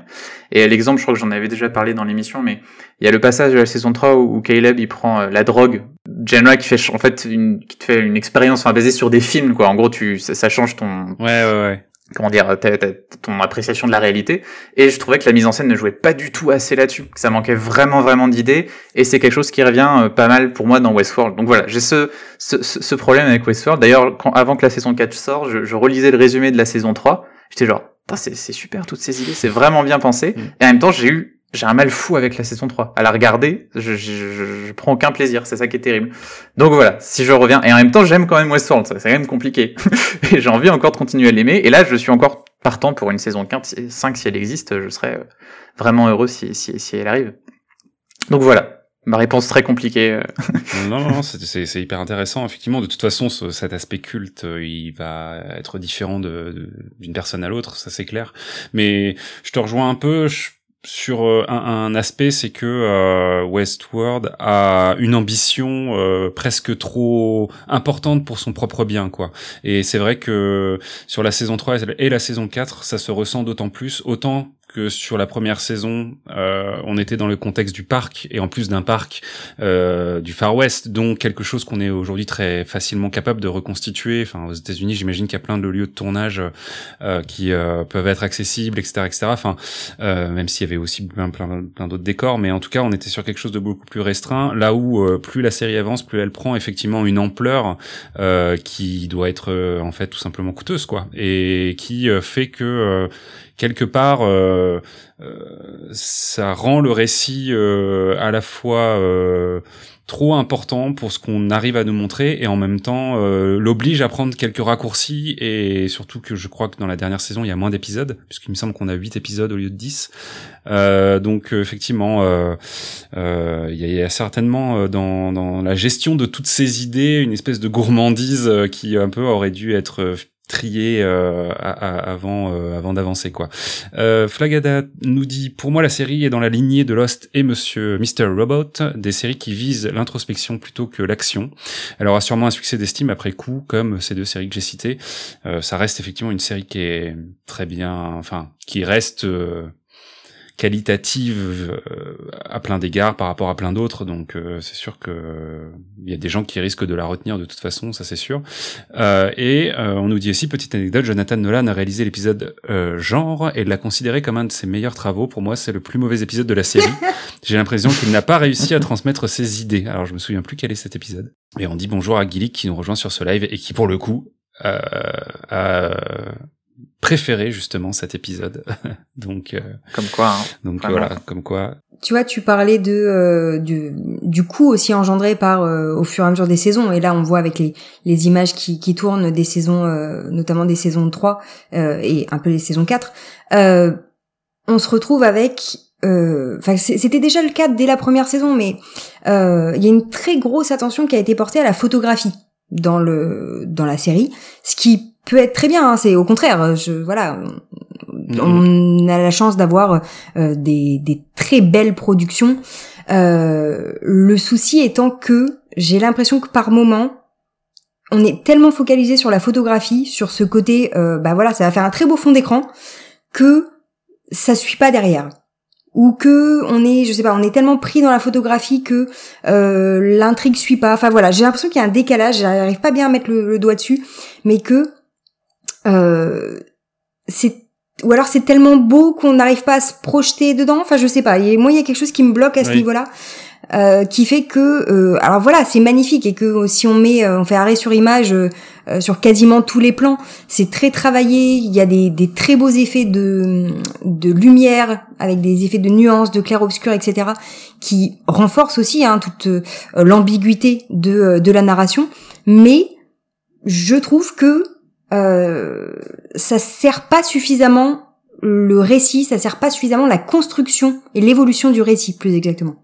Et l'exemple, je crois que j'en avais déjà parlé dans l'émission, mais il y a le passage de la saison 3 où, Caleb, il prend euh, la drogue. Jenna qui fait, en fait, une, qui te fait une expérience, enfin, basée sur des films, quoi. En gros, tu, ça, ça change ton, ouais, ouais, ouais comment dire, ton appréciation de la réalité. Et je trouvais que la mise en scène ne jouait pas du tout assez là-dessus, que ça manquait vraiment, vraiment d'idées. Et c'est quelque chose qui revient euh, pas mal pour moi dans Westworld. Donc voilà, j'ai ce, ce, ce, problème avec Westworld. D'ailleurs, avant que la saison 4 sorte, je, je relisais le résumé de la saison 3. J'étais genre, c'est super toutes ces idées, c'est vraiment bien pensé. Mm. Et en même temps, j'ai eu j'ai un mal fou avec la saison 3. À la regarder, je, je, je, prends aucun plaisir, c'est ça qui est terrible. Donc voilà, si je reviens, et en même temps j'aime quand même Westworld, c'est quand même compliqué. et j'ai envie encore de continuer à l'aimer, et là je suis encore partant pour une saison 5 si elle existe, je serais vraiment heureux si, si, si elle arrive. Donc voilà, ma réponse très compliquée. Euh. non, non, c'est hyper intéressant. Effectivement, de toute façon, cet aspect culte, euh, il va être différent d'une de, personne à l'autre, ça c'est clair. Mais je te rejoins un peu. Sur euh, un, un, aspect, c'est que euh, Westworld a une ambition euh, presque trop importante pour son propre bien, quoi. Et c'est vrai que sur la saison 3 et la saison 4, ça se ressent d'autant plus, autant que sur la première saison, euh, on était dans le contexte du parc et en plus d'un parc euh, du Far West, donc quelque chose qu'on est aujourd'hui très facilement capable de reconstituer. Enfin, aux États-Unis, j'imagine qu'il y a plein de lieux de tournage euh, qui euh, peuvent être accessibles, etc., etc. Enfin, euh, même s'il y avait aussi plein, plein, plein d'autres décors, mais en tout cas, on était sur quelque chose de beaucoup plus restreint. Là où euh, plus la série avance, plus elle prend effectivement une ampleur qui doit être en fait tout simplement coûteuse, quoi, et qui fait que quelque part ça rend le récit à la fois trop important pour ce qu'on arrive à nous montrer et en même temps euh, l'oblige à prendre quelques raccourcis et surtout que je crois que dans la dernière saison il y a moins d'épisodes puisqu'il me semble qu'on a 8 épisodes au lieu de 10 euh, donc effectivement euh, euh, il y, a certainement dans la gestion de toutes ces idées une espèce de gourmandise qui un peu aurait dû être trier euh, avant euh, avant d'avancer quoi. Euh, Flagada nous dit pour moi la série est dans la lignée de Lost et Monsieur Mr Robot, des séries qui visent l'introspection plutôt que l'action. Elle aura sûrement un succès d'estime après coup comme ces deux séries que j'ai citées. Euh, ça reste effectivement une série qui est très bien, enfin qui reste qualitative euh, à plein d'égards par rapport à plein d'autres. Donc euh, c'est sûr que il y a des gens qui risquent de la retenir de toute façon ça c'est sûr. Euh, et on nous dit aussi petite anecdote Jonathan Nolan a réalisé l'épisode genre et l'a considéré comme un de ses meilleurs travaux. Pour moi c'est le plus mauvais épisode de la série. J'ai l'impression qu'il n'a pas réussi à transmettre ses idées. Alors je me souviens plus quel est cet épisode. Et on dit bonjour à Gillick qui nous rejoint sur ce live et qui pour le coup a préféré justement cet épisode. donc euh, comme quoi. Hein, donc voilà, comme quoi. Tu vois, tu parlais de euh, du, du coût aussi engendré par euh, au fur et à mesure des saisons et là on voit avec les les images qui qui tournent des saisons notamment des saisons 3 et un peu les saisons 4 on se retrouve avec enfin c'était déjà le cas dès la première saison mais il y a une très grosse attention qui a été portée à la photographie dans le dans la série ce qui peut être très bien. Hein, c'est au contraire, je voilà, mm-hmm. on a la chance d'avoir euh, des, des, très belles productions. Euh, le souci étant que j'ai l'impression que par moment, on est tellement focalisé sur la photographie, sur ce côté, euh, bah voilà, ça va faire un très beau fond d'écran, que ça suit pas derrière ou que on est je sais pas on est tellement pris dans la photographie que euh, l'intrigue suit pas enfin voilà j'ai l'impression qu'il y a un décalage j'arrive pas bien à mettre le doigt dessus mais que euh, c'est ou alors c'est tellement beau qu'on n'arrive pas à se projeter dedans. Enfin, je sais pas. Et moi, il y a quelque chose qui me bloque à ce niveau-là, euh, qui fait que, euh, alors voilà, c'est magnifique et que si on met, on fait arrêt sur image sur quasiment tous les plans, c'est très travaillé. Il y a des, des, très beaux effets de, de lumière avec des effets de nuances, de clair-obscur, etc., qui renforcent aussi hein, toute l'ambiguïté de, de la narration. Mais je trouve que euh, ça sert pas suffisamment le récit, ça sert pas suffisamment la construction et l'évolution du récit, plus exactement.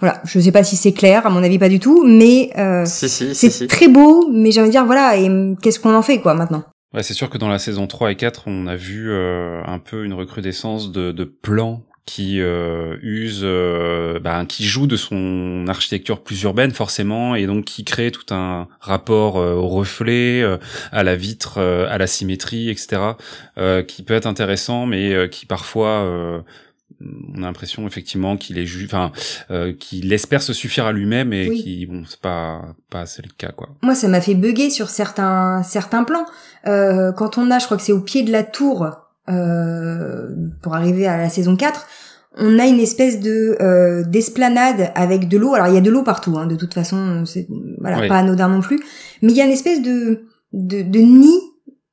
Voilà, je sais pas si c'est clair, à mon avis pas du tout, mais euh, c'est très beau, mais j'ai envie de dire voilà, et qu'est-ce qu'on en fait quoi maintenant? Ouais, c'est sûr que dans la saison 3 et 4, on a vu euh, un peu une recrudescence de, de plans qui euh, use, euh, bah, qui joue de son architecture plus urbaine forcément, et donc qui crée tout un rapport euh, au reflet, euh, à la vitre, à la symétrie, etc., qui peut être intéressant, mais qui parfois on a l'impression effectivement qu'il est enfin qu'il espère se suffire à lui-même et qui bon c'est pas pas c'est le cas quoi. Moi ça m'a fait bugger sur certains certains plans quand on a je crois que c'est au pied de la tour euh, pour arriver à la saison 4, on a une espèce de euh, d'esplanade avec de l'eau. Alors il y a de l'eau partout, hein, de toute façon, c'est voilà pas anodin non plus. Mais il y a une espèce de de, de nid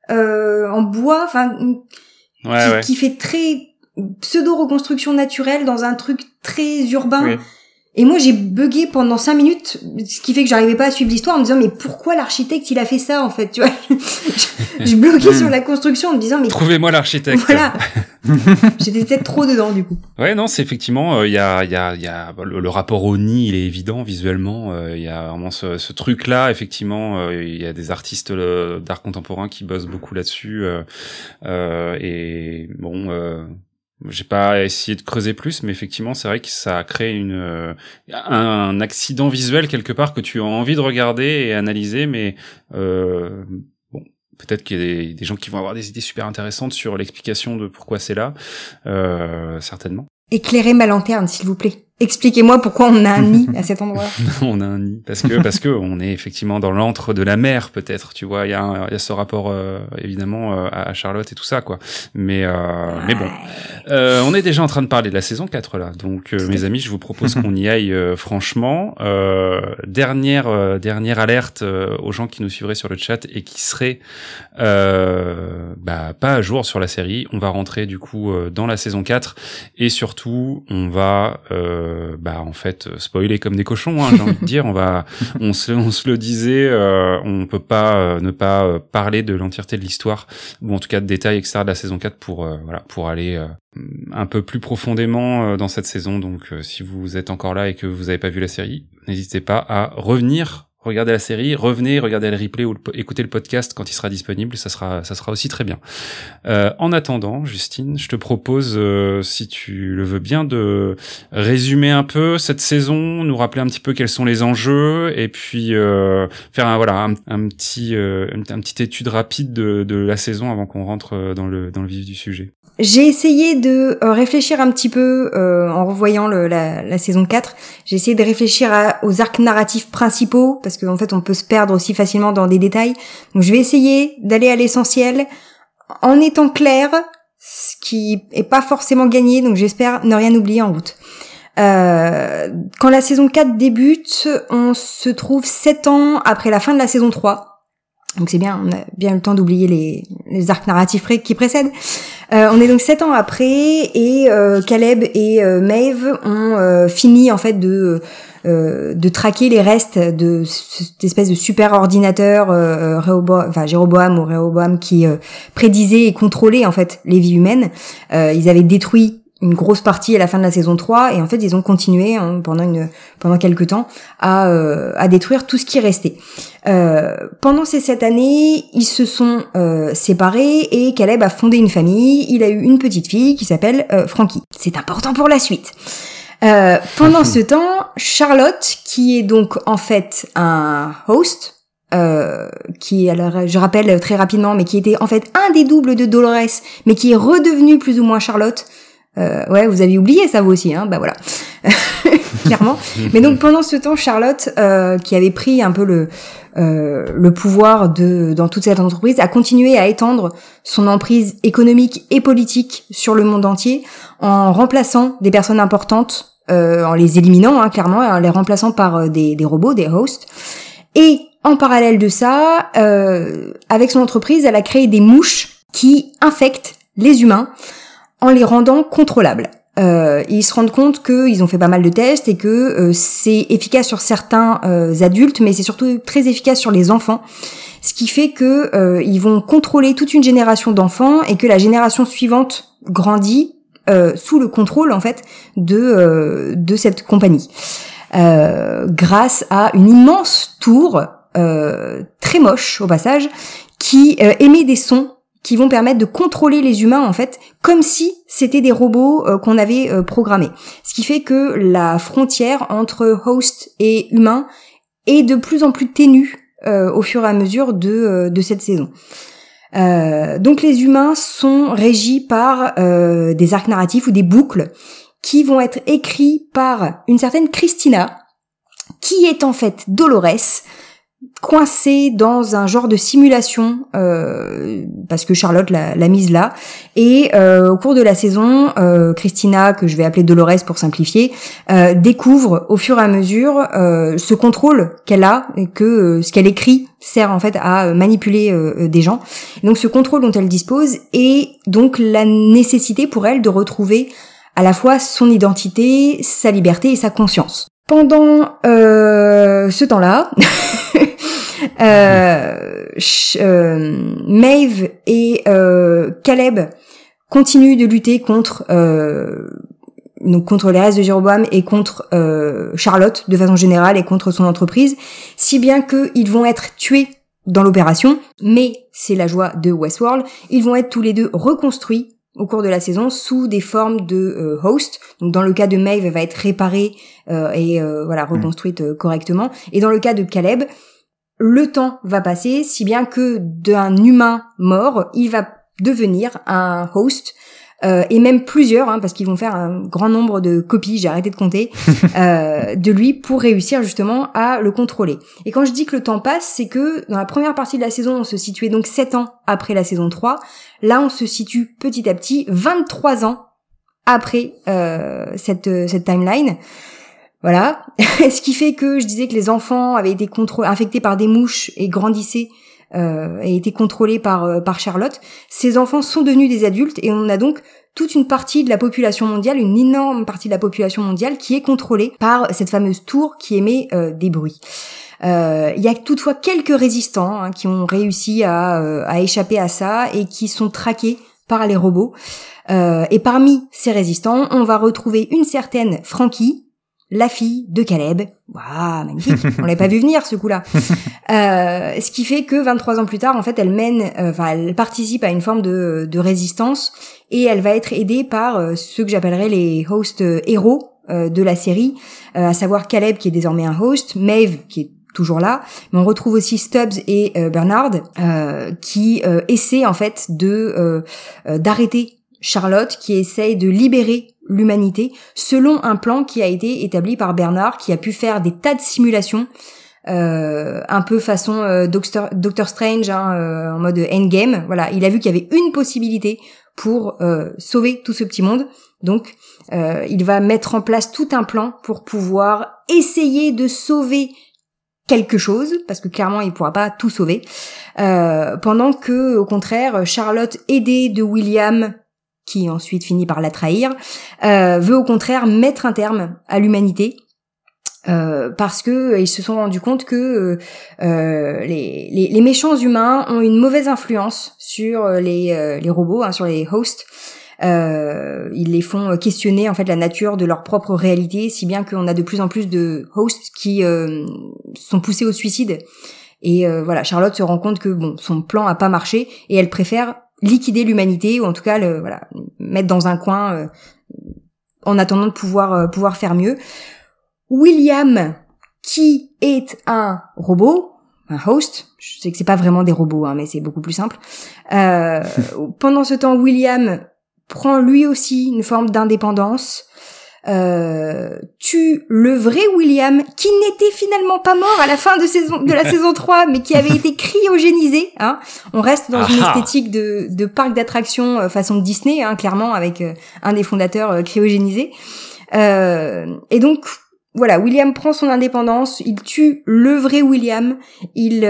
euh, en bois, enfin qui, qui, fait très pseudo reconstruction naturelle dans un truc très urbain. Et moi, j'ai bugué pendant cinq minutes, ce qui fait que j'arrivais pas à suivre l'histoire en me disant mais pourquoi l'architecte il a fait ça en fait, tu vois? Je bloquais sur la construction en me disant mais trouvez-moi l'architecte. Voilà. J'étais peut-être trop dedans du coup. Ouais non, c'est effectivement euh, il y a il y a il y a le, rapport au nid, il est évident visuellement, euh, il y a vraiment ce, ce truc là effectivement, euh, il y a des artistes d'art contemporain qui bossent beaucoup là-dessus et bon j'ai pas essayé de creuser plus, mais effectivement, c'est vrai que ça a créé une, euh, un accident visuel quelque part que tu as envie de regarder et analyser, mais euh, bon, peut-être qu'il y a des, gens qui vont avoir des idées super intéressantes sur l'explication de pourquoi c'est là, euh, certainement. Éclairez ma lanterne, s'il vous plaît. Expliquez-moi pourquoi on a un nid à cet endroit. on a un nid parce que parce que on est effectivement dans l'antre de la mer peut-être. Tu vois, il y y a ce rapport euh, évidemment euh, à Charlotte et tout ça quoi. Mais euh, mais bon, euh, on est déjà en train de parler de la saison 4 là. Donc mes amis, je vous propose qu'on y aille franchement. dernière dernière alerte aux gens qui nous suivraient sur le chat et qui seraient bah pas à jour sur la série. On va rentrer du coup dans la saison 4 et surtout on va euh, bah en fait spoiler comme des cochons, hein, j'ai envie de dire. On va, on se, on se le disait, euh, on peut pas euh, ne pas parler de l'entièreté de l'histoire ou en tout cas de détails etc de la saison 4 pour voilà pour aller un peu plus profondément dans cette saison. Donc si vous êtes encore là et que vous n'avez pas vu la série, n'hésitez pas à revenir regardez la série, revenez, regardez le replay ou écoutez le podcast quand il sera disponible, ça sera, ça sera aussi très bien. Euh, en attendant, Justine, je te propose, euh, si tu le veux bien, de résumer un peu cette saison, nous rappeler un petit peu quels sont les enjeux, et puis euh, faire un, voilà un, petit, une, un petite étude rapide de, de la saison avant qu'on rentre dans le, dans le vif du sujet. J'ai essayé de euh, réfléchir un petit peu euh, en revoyant le, la, la, saison 4. J'ai essayé de réfléchir aux arcs narratifs principaux qu'en en fait on peut se perdre aussi facilement dans des détails. Donc je vais essayer d'aller à l'essentiel en étant clair, ce qui est pas forcément gagné. Donc j'espère ne rien oublier en route. Euh, quand la saison 4 débute, on se trouve 7 ans après la fin de la saison 3. Donc c'est bien, on a bien le temps d'oublier les, arcs narratifs qui précèdent. Euh, on est donc sept ans après et euh, Caleb et euh, Maeve ont fini en fait de de traquer les restes de cette espèce de super ordinateur Réoboam, enfin Jéroboam ou Réoboam qui prédisait et contrôlait en fait les vies humaines. ils avaient détruit une grosse partie à la fin de la saison 3 et en fait ils ont continué hein, pendant une pendant quelques temps à, euh, à détruire tout ce qui restait. Euh, pendant ces sept années, ils se sont euh, séparés et Caleb a fondé une famille. Il a eu une petite fille qui s'appelle euh, Frankie. C'est important pour la suite. Euh, pendant ce temps, Charlotte, qui est donc en fait un host, euh, qui, alors, je rappelle très rapidement, mais qui était en fait un des doubles de Dolores, mais qui est redevenu plus ou moins Charlotte. Euh, ouais, vous avez oublié ça vous aussi, hein Bah voilà, clairement. Mais donc pendant ce temps, Charlotte, euh, qui avait pris un peu le euh, le pouvoir de dans toute cette entreprise, a continué à étendre son emprise économique et politique sur le monde entier en remplaçant des personnes importantes, euh, en les éliminant hein, clairement, en les remplaçant par euh, des, des robots, des hosts. Et en parallèle de ça, euh, avec son entreprise, elle a créé des mouches qui infectent les humains en les rendant contrôlables. Euh, ils se rendent compte qu'ils ont fait pas mal de tests et que euh, c'est efficace sur certains euh, adultes, mais c'est surtout très efficace sur les enfants. Ce qui fait que ils vont contrôler toute une génération d'enfants et que la génération suivante grandit sous le contrôle en fait de de cette compagnie, grâce à une immense tour très moche au passage qui émet des sons qui vont permettre de contrôler les humains en fait comme si c'était des robots euh, qu'on avait euh, programmés. Ce qui fait que la frontière entre host et humain est de plus en plus ténue euh, au fur et à mesure de, de cette saison. Donc les humains sont régis par des arcs narratifs ou des boucles qui vont être écrits par une certaine Christina, qui est en fait Dolores, coincé dans un genre de simulation euh, parce que Charlotte l'a, mise là et euh, au cours de la saison euh, Christina que je vais appeler Dolores pour simplifier découvre au fur et à mesure ce contrôle qu'elle a et que ce qu'elle écrit sert en fait à manipuler des gens donc ce contrôle dont elle dispose et donc la nécessité pour elle de retrouver à la fois son identité, sa liberté et sa conscience. Pendant ce temps-là, Euh, euh, Maeve et euh, Caleb continuent de lutter contre donc contre les restes de Jéroboam et contre Charlotte de façon générale et contre son entreprise, si bien qu'ils vont être tués dans l'opération, mais c'est la joie de Westworld, ils vont être tous les deux reconstruits au cours de la saison sous des formes de host. Donc dans le cas de Maeve, elle va être réparée et voilà reconstruite correctement. Et dans le cas de Caleb, le temps va passer, si bien que d'un humain mort, il va devenir un host euh, et même plusieurs, hein, parce qu'ils vont faire un grand nombre de copies, j'ai arrêté de compter, euh, de lui pour réussir justement à le contrôler. Et quand je dis que le temps passe, c'est que dans la première partie de la saison, on se situait donc 7 ans après la saison 3. Là, on se situe petit à petit 23 ans après euh, cette, cette timeline. Voilà. Ce qui fait que je disais que les enfants avaient été infectés par des mouches et grandissaient euh, et étaient contrôlés par, euh, par Charlotte. Ces enfants sont devenus des adultes et on a donc toute une partie de la population mondiale, une énorme partie de la population mondiale qui est contrôlée par cette fameuse tour qui émet euh, des bruits. Euh, il y a toutefois quelques résistants hein, qui ont réussi à, à, échapper à ça et qui sont traqués par les robots. et parmi ces résistants, on va retrouver une certaine Frankie, la fille de Caleb. Waouh, magnifique. On l'avait pas vu venir ce coup-là. Euh, ce qui fait que 23 ans plus tard, en fait, elle mène, euh, enfin, elle participe à une forme de, de résistance et elle va être aidée par euh, ceux que j'appellerais les hosts héros de la série, à savoir Caleb qui est désormais un host, Maeve qui est toujours là, mais on retrouve aussi Stubbs et Bernard qui essaient en fait de d'arrêter Charlotte, qui essaye de libérer l'humanité selon un plan qui a été établi par Bernard, qui a pu faire des tas de simulations, euh, un peu façon euh, Doctor, Strange, hein, euh, en mode endgame. Voilà, il a vu qu'il y avait une possibilité pour sauver tout ce petit monde. Donc, il va mettre en place tout un plan pour pouvoir essayer de sauver quelque chose, parce que clairement il pourra pas tout sauver, pendant que au contraire Charlotte aidée de William qui ensuite finit par la trahir, euh, veut au contraire mettre un terme à l'humanité. Euh, parce que ils se sont rendus compte que euh, les, les, méchants humains ont une mauvaise influence sur les, les robots, hein, sur les hosts. ils les font questionner en fait la nature de leur propre réalité, si bien qu'on a de plus en plus de hosts qui sont poussés au suicide. Et voilà, Charlotte se rend compte que bon, son plan a pas marché et elle préfère liquider l'humanité ou en tout cas le voilà mettre dans un coin euh, en attendant de pouvoir euh, pouvoir faire mieux. William qui est un robot, un host, je sais que c'est pas vraiment des robots hein, mais c'est beaucoup plus simple. Euh, pendant ce temps, William prend lui aussi une forme d'indépendance euh, tue le vrai William, qui n'était finalement pas mort à la fin de, saison, de la saison 3, mais qui avait été cryogénisé. Hein. On reste dans une ah ah. esthétique de, de parc d'attractions euh, façon Disney, hein, clairement, avec euh, un des fondateurs euh, cryogénisé. et donc, voilà, William prend son indépendance, il tue le vrai William, il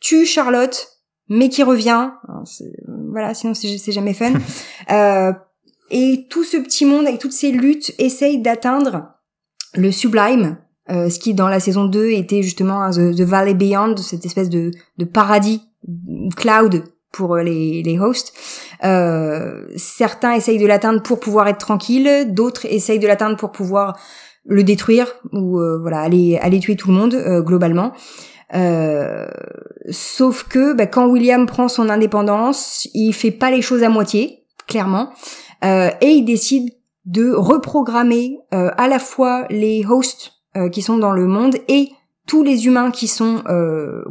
tue Charlotte, mais qui revient. voilà, sinon c'est jamais fun. euh, et tout ce petit monde, avec toutes ces luttes, essaye d'atteindre le sublime, euh, ce qui dans la saison 2 était justement the, Valley Beyond, cette espèce de, de paradis, cloud pour les, les hosts. Euh, certains essayent de l'atteindre pour pouvoir être tranquilles, d'autres essayent de l'atteindre pour pouvoir le détruire ou euh, voilà aller aller tuer tout le monde euh, globalement. Euh, sauf que bah, quand William prend son indépendance, il fait pas les choses à moitié, clairement. Euh, et il décide de reprogrammer euh, à la fois les hosts euh, qui sont dans le monde et tous les humains qui sont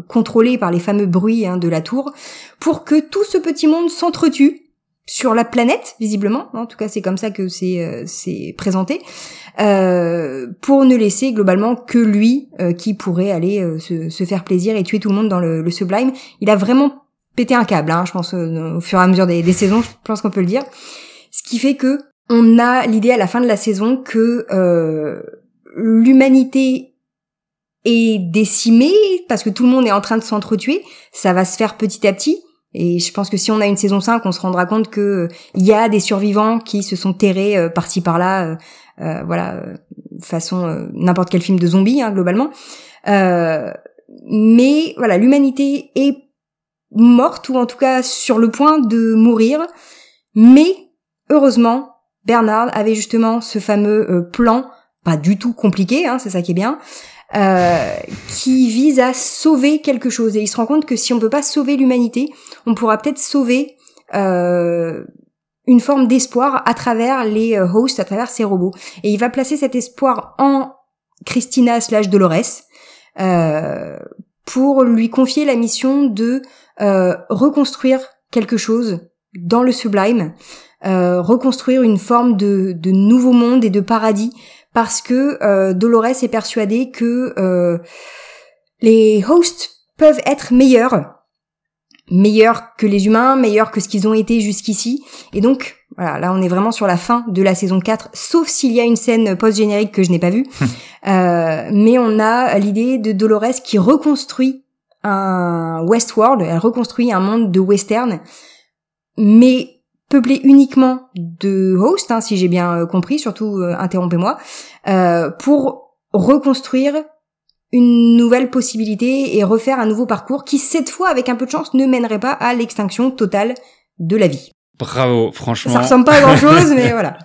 contrôlés par les fameux bruits hein, de la tour, pour que tout ce petit monde s'entretue sur la planète, visiblement. En tout cas, c'est comme ça que c'est c'est présenté, pour ne laisser globalement que lui qui pourrait aller se, se, faire plaisir et tuer tout le monde dans le, le Sublime. Il a vraiment pété un câble, hein, je pense, au fur et à mesure des saisons, je pense qu'on peut le dire. Qui fait que on a l'idée à la fin de la saison que euh, l'humanité est décimée parce que tout le monde est en train de s'entretuer. Ça va se faire petit à petit. Et je pense que si on a une saison 5, on se rendra compte que il y a des survivants qui se sont terrés euh, par-ci par-là, euh, euh voilà, euh, façon n'importe quel film de zombies hein, globalement. mais voilà, l'humanité est morte ou en tout cas sur le point de mourir, mais Heureusement, Bernard avait justement ce fameux euh, plan, pas du tout compliqué, hein, c'est ça qui est bien, euh, qui vise à sauver quelque chose. Et il se rend compte que si on peut pas sauver l'humanité, on pourra peut-être sauver euh, une forme d'espoir à travers les hosts, à travers ces robots. Et il va placer cet espoir en Christina slash Dolores pour lui confier la mission de reconstruire quelque chose dans le sublime, reconstruire une forme de, de nouveau monde et de paradis parce que Dolores est persuadée que les hosts peuvent être meilleurs meilleurs que les humains, meilleurs que ce qu'ils ont été jusqu'ici. Et donc, voilà, là on est vraiment sur la fin de la saison 4, sauf s'il y a une scène post-générique que je n'ai pas vue. euh, mais on a l'idée de Dolores qui reconstruit un Westworld, elle reconstruit un monde de western, mais peuplé uniquement de hosts, hein, si j'ai bien euh, compris, surtout euh, interrompez-moi, euh, pour reconstruire une nouvelle possibilité et refaire un nouveau parcours qui, cette fois, avec un peu de chance, ne mènerait pas à l'extinction totale de la vie. Bravo, franchement. Ça ressemble pas à grand chose, mais voilà.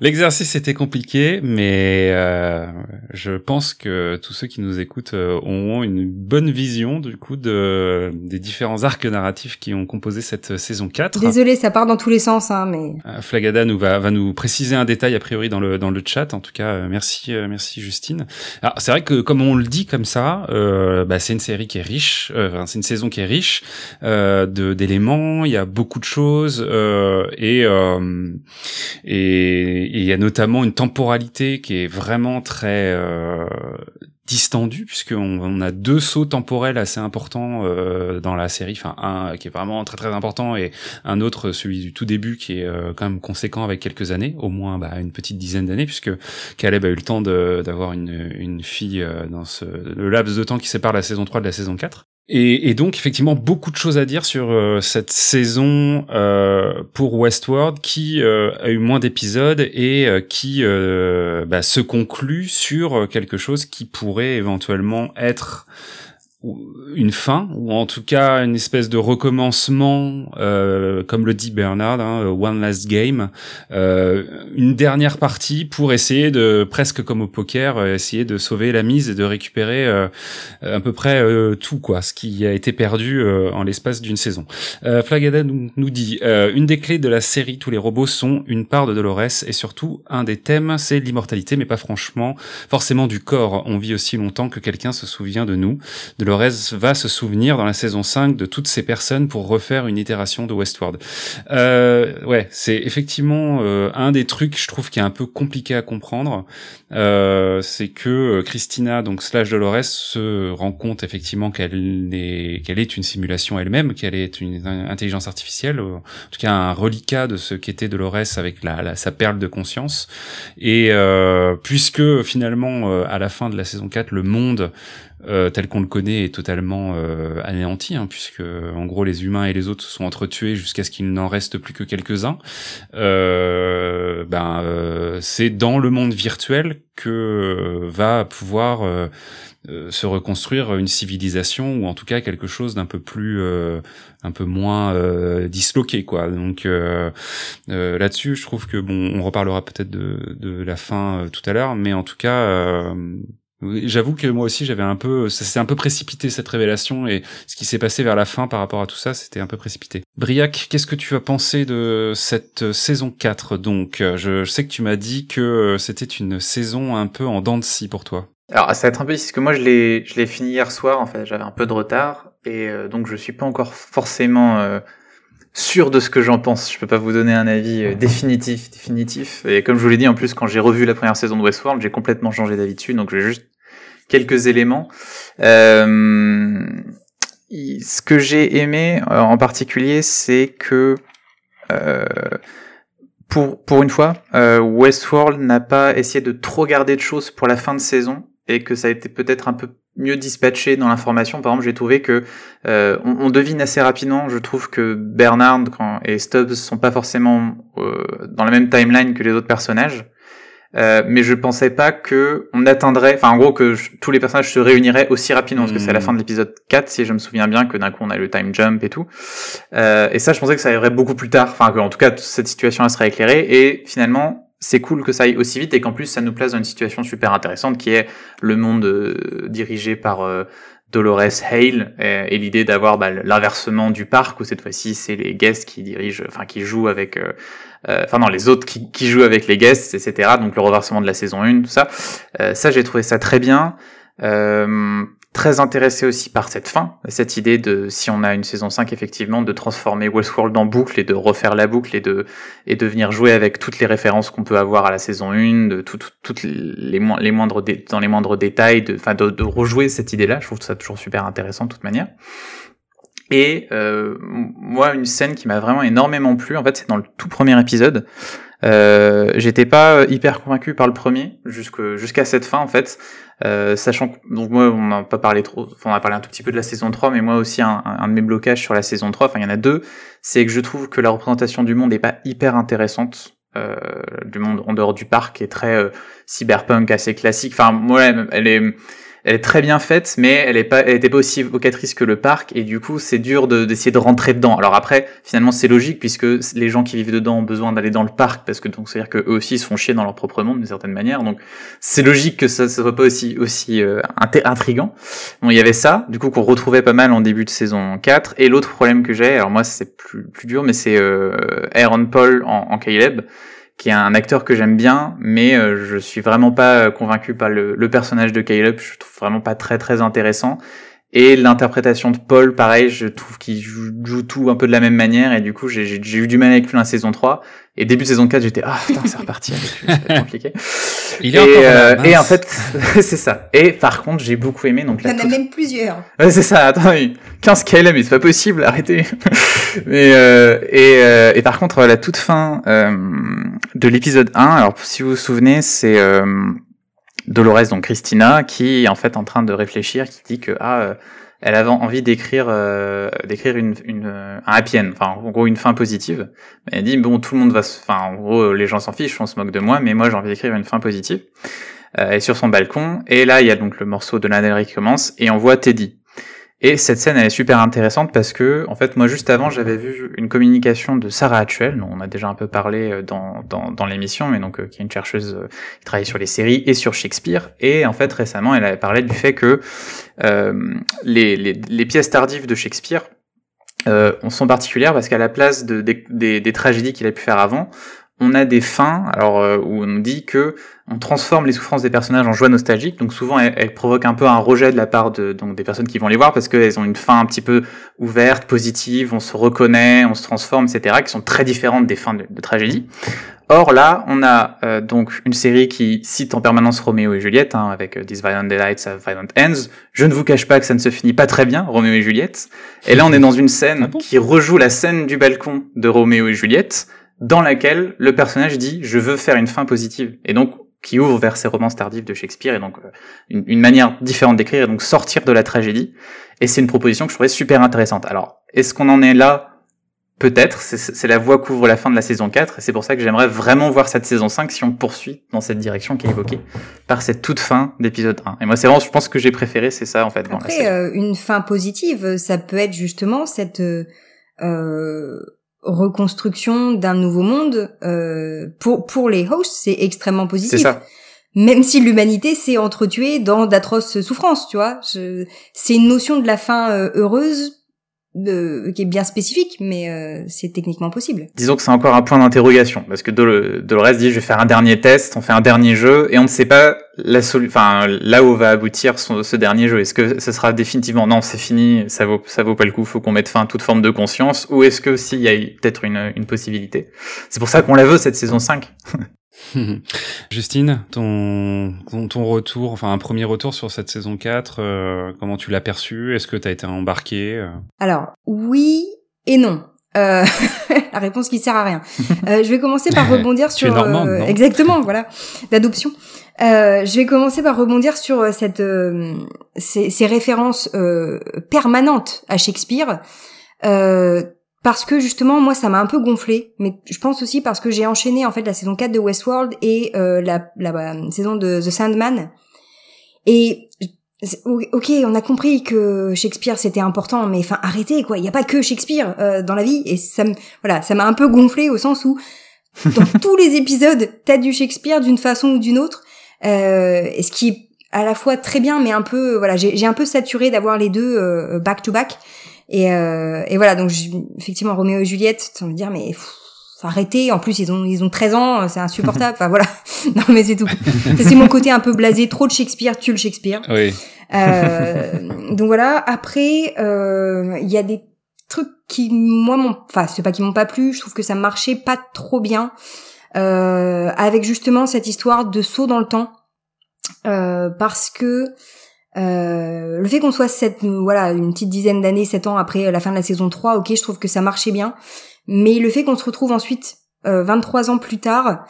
L'exercice était compliqué, mais euh, je pense que tous ceux qui nous écoutent euh, auront une bonne vision du coup de des différents arcs narratifs qui ont composé cette saison 4. Désolé, ça part dans tous les sens, hein, mais. Euh, Flagada nous va va nous préciser un détail a priori dans le dans le chat. En tout cas, euh, merci merci Justine. Alors c'est vrai que comme on le dit comme ça, bah, c'est une série qui est riche, c'est une saison qui est riche d'éléments. Il y a beaucoup de choses et et et il y a notamment une temporalité qui est vraiment très euh, distendue puisqu'on on a deux sauts temporels assez importants euh, dans la série, enfin un qui est vraiment très très important et un autre celui du tout début qui est euh, quand même conséquent avec quelques années, au moins bah, une petite dizaine d'années puisque Caleb a eu le temps d'avoir une, une fille euh, dans ce, le laps de temps qui sépare la saison 3 de la saison 4. Et, et, donc effectivement beaucoup de choses à dire sur euh, cette saison euh, pour Westworld qui euh, a eu moins d'épisodes et euh, qui bah, se conclut sur quelque chose qui pourrait éventuellement être une fin ou en tout cas une espèce de recommencement euh, comme le dit Bernard hein, one last game euh, une dernière partie pour essayer de presque comme au poker euh, essayer de sauver la mise et de récupérer euh, à peu près euh, tout quoi ce qui a été perdu en l'espace d'une saison. Flagada nous, nous dit une des clés de la série tous les robots sont une part de Dolores et surtout un des thèmes c'est l'immortalité mais pas franchement forcément du corps. On vit aussi longtemps que quelqu'un se souvient de nous Dolores va se souvenir dans la saison 5 de toutes ces personnes pour refaire une itération de Westworld. Euh, ouais, c'est effectivement euh, un des trucs, je trouve, qui est un peu compliqué à comprendre. Euh, c'est que euh, Christina, donc slash Dolores, se rend compte effectivement qu'elle est, une simulation elle-même, qu'elle est une intelligence artificielle, en tout cas un reliquat de ce qu'était Dolores avec la, sa perle de conscience. Et puisque finalement, à la fin de la saison 4, le monde euh, tel qu'on le connaît est totalement euh, anéanti, hein, puisque en gros les humains et les autres se sont entretués jusqu'à ce qu'il n'en reste plus que quelques-uns. Euh, ben euh, c'est dans le monde virtuel que va pouvoir se reconstruire une civilisation ou en tout cas quelque chose d'un peu plus un peu moins disloqué quoi donc là-dessus je trouve que bon on reparlera peut-être de, de la fin tout à l'heure mais en tout cas J'avoue que moi aussi j'avais un peu, ça s'est un peu précipité cette révélation et ce qui s'est passé vers la fin par rapport à tout ça, c'était un peu précipité. Briac, qu'est-ce que tu as pensé de cette saison 4 donc? Je, sais que tu m'as dit que c'était une saison un peu en dents de scie pour toi. Alors ça va être un peu parce que moi je l'ai je l'ai fini hier soir en fait, j'avais un peu de retard et euh, donc je suis pas encore forcément euh, sûr de ce que j'en pense. Je peux pas vous donner un avis euh, définitif, définitif. Et comme je vous l'ai dit, en plus, quand j'ai revu la première saison de Westworld, j'ai complètement changé d'avis dessus. Donc, j'ai juste quelques éléments. Euh, ce que j'ai aimé euh, en particulier, c'est que euh, pour pour une fois, euh, Westworld n'a pas essayé de trop garder de choses pour la fin de saison et que ça a été peut-être un peu mieux dispatché dans l'information. Par exemple, j'ai trouvé que euh, on, on, devine assez rapidement. Je trouve que Bernard et Stubbs sont pas forcément euh, dans la même timeline que les autres personnages. Euh, mais je pensais pas que on atteindrait, enfin en gros que tous les personnages se réuniraient aussi rapidement, parce que c'est à la fin de l'épisode 4, si je me souviens bien, que d'un coup on a le time jump et tout. Euh, et ça, je pensais que ça arriverait beaucoup plus tard, enfin que en tout cas cette situation elle serait éclairée. Et finalement, c'est cool que ça aille aussi vite et qu'en plus ça nous place dans une situation super intéressante qui est le monde euh, dirigé par euh, Dolores Hale et, l'idée d'avoir bah, l'inversement du parc où cette fois-ci c'est les guests qui dirigent, enfin qui jouent avec, euh, enfin non les autres qui, qui, jouent avec les guests, etc. Donc le reversement de la saison 1, tout ça. ça j'ai trouvé ça très bien. Très intéressé aussi par cette fin, cette idée de si on a une saison 5 effectivement de transformer Westworld en boucle et de refaire la boucle et de et de venir jouer avec toutes les références qu'on peut avoir à la saison 1, de toutes les, les moindres dans les moindres détails, de enfin de, de, rejouer cette idée-là. Je trouve ça toujours super intéressant de toute manière. Et euh, moi, une scène qui m'a vraiment énormément plu, en fait, c'est dans le tout premier épisode. Euh, J'étais pas hyper convaincu par le premier jusqu'à cette fin en fait, euh, sachant que donc moi on n'a pas parlé trop, enfin, on a parlé un tout petit peu de la saison 3, mais moi aussi un, un de mes blocages sur la saison 3, enfin il y en a deux, c'est que je trouve que la représentation du monde est pas hyper intéressante. Euh, du monde en dehors du parc est très euh, cyberpunk assez classique enfin moi elle est elle est très bien faite, mais elle est pas, elle était pas aussi évocatrice que le parc, et du coup, c'est dur d'essayer de, rentrer dedans. Alors après, finalement, c'est logique puisque les gens qui vivent dedans ont besoin d'aller dans le parc parce que donc c'est à dire que eux aussi se font chier dans leur propre monde d'une certaine manière. Donc c'est logique que ça, ça soit pas aussi aussi euh, intrigant. Bon, il y avait ça, du coup qu'on retrouvait pas mal en début de saison 4. Et l'autre problème que j'ai, alors moi c'est plus plus dur, mais c'est euh, Aaron Paul en, en Caleb qui est un acteur que j'aime bien, mais euh, je suis vraiment pas euh, convaincu par le, personnage de Caleb. Je trouve vraiment pas très très intéressant. Et l'interprétation de Paul, pareil, je trouve qu'il joue, tout un peu de la même manière, et du coup, j'ai eu du mal avec lui dans la saison 3. Et début de saison 4, j'étais, ah, putain, c'est reparti c'est compliqué. Il est et, encore euh, et en fait, c'est ça. Et par contre, j'ai beaucoup aimé, donc là. Il y en a même plusieurs. Ouais, c'est ça, attends, 15 KLM, mais c'est pas possible, arrêtez. mais, euh, et, euh, et par contre, la toute fin, euh, de l'épisode 1, alors, si vous vous souvenez, c'est, euh, Dolores, donc Christina, qui est en fait en train de réfléchir, qui dit que ah, euh, elle avait envie d'écrire euh, d'écrire une, une, un happy end, enfin en gros une fin positive. Elle dit bon tout le monde va, enfin en gros les gens s'en fichent, on se moque de moi, mais moi j'ai envie d'écrire une fin positive. Euh, elle est sur son balcon et là il y a donc le morceau de Lana qui commence et on voit Teddy. Et cette scène, elle est super intéressante parce que, en fait, moi, juste avant, j'avais vu une communication de Sarah Actuel, dont on a déjà un peu parlé euh, dans, dans, dans l'émission, mais donc, euh, qui est une chercheuse euh, qui travaille sur les séries et sur Shakespeare. Et, en fait, récemment, elle avait parlé du fait que euh, les, les, les, pièces tardives de Shakespeare euh, sont particulières parce qu'à la place de, des, des, tragédies qu'il a pu faire avant, on a des fins, alors où on nous dit que on transforme les souffrances des personnages en joie nostalgique. Donc souvent, elles, provoquent un peu un rejet de la part de donc des personnes qui vont les voir parce qu'elles ont une fin un petit peu ouverte, positive, on se reconnaît, on se transforme, etc., qui sont très différentes des fins de, tragédie. Or là, on a euh, donc une série qui cite en permanence Roméo et Juliette, hein, avec euh, This Violent Delights have Violent Ends. Je ne vous cache pas que ça ne se finit pas très bien, Roméo et Juliette. Et là, on est dans une scène ah qui rejoue la scène du balcon de Roméo et Juliette, dans laquelle le personnage dit je veux faire une fin positive et donc qui ouvre vers ces romances tardives de Shakespeare et donc euh, une, manière différente d'écrire et donc sortir de la tragédie et c'est une proposition que je trouvais super intéressante. Alors est-ce qu'on en est là? Peut-être, c'est la voie qu'ouvre la fin de la saison 4, et c'est pour ça que j'aimerais vraiment voir cette saison 5 si on poursuit dans cette direction qui est évoquée par cette toute fin d'épisode 1. Et moi, c'est vraiment, je pense que j'ai préféré, c'est ça, en fait. Dans Après, euh, une fin positive, ça peut être justement cette... Euh, reconstruction d'un nouveau monde euh, pour pour les hosts c'est extrêmement positif ça. même si l'humanité s'est entretuée dans d'atroces souffrances tu vois c'est une notion de la fin euh, heureuse de, qui est bien spécifique, mais euh, c'est techniquement possible. Disons que c'est encore un point d'interrogation, parce que Dolores dit je vais faire un dernier test, on fait un dernier jeu, et on ne sait pas la enfin là où va aboutir ce dernier jeu. Est-ce que ce sera définitivement non, c'est fini, ça vaut ça vaut pas le coup, faut qu'on mette fin à toute forme de conscience, ou est-ce que s'il y a peut-être une, une possibilité? C'est pour ça qu'on la veut cette saison 5. Justine, ton, ton, retour, enfin un premier retour sur cette saison 4, euh, comment tu l'as perçu? Est-ce que tu as été embarqué euh? Alors, oui et non. Euh, la réponse qui sert à rien. je vais commencer par rebondir sur... exactement, voilà, d'adoption. je vais commencer par rebondir sur cette, ces, ces, références permanentes à Shakespeare parce que justement moi ça m'a un peu gonflé mais je pense aussi parce que j'ai enchaîné en fait la saison 4 de Westworld et euh, la, la, euh, saison de The Sandman. Et ok on a compris que Shakespeare c'était important mais enfin arrêtez quoi. Il n'y a pas que Shakespeare euh, dans la vie. Et ça me voilà ça m'a un peu gonflé au sens où dans tous les épisodes t'as du Shakespeare d'une façon ou d'une autre euh, et ce qui est à la fois très bien mais un peu voilà j'ai un peu saturé d'avoir les deux euh, back to back et, euh, et voilà, donc effectivement, Roméo et Juliette, tu vas me dire, mais arrêtez, en plus ils ont ils ont 13 ans, c'est insupportable. enfin voilà. non mais c'est tout. C'est mon côté un peu blasé, trop de Shakespeare, tu le Shakespeare. Oui. donc voilà. Après, il y a des trucs qui moi m'ont, enfin c'est pas qui m'ont pas plu. Je trouve que ça marchait pas trop bien avec justement cette histoire de saut dans le temps, parce que euh, le fait qu'on soit sept, voilà, une petite dizaine d'années, sept ans après la fin de la saison 3, ok, je trouve que ça marchait bien. Mais le fait qu'on se retrouve ensuite, euh, 23 ans plus tard,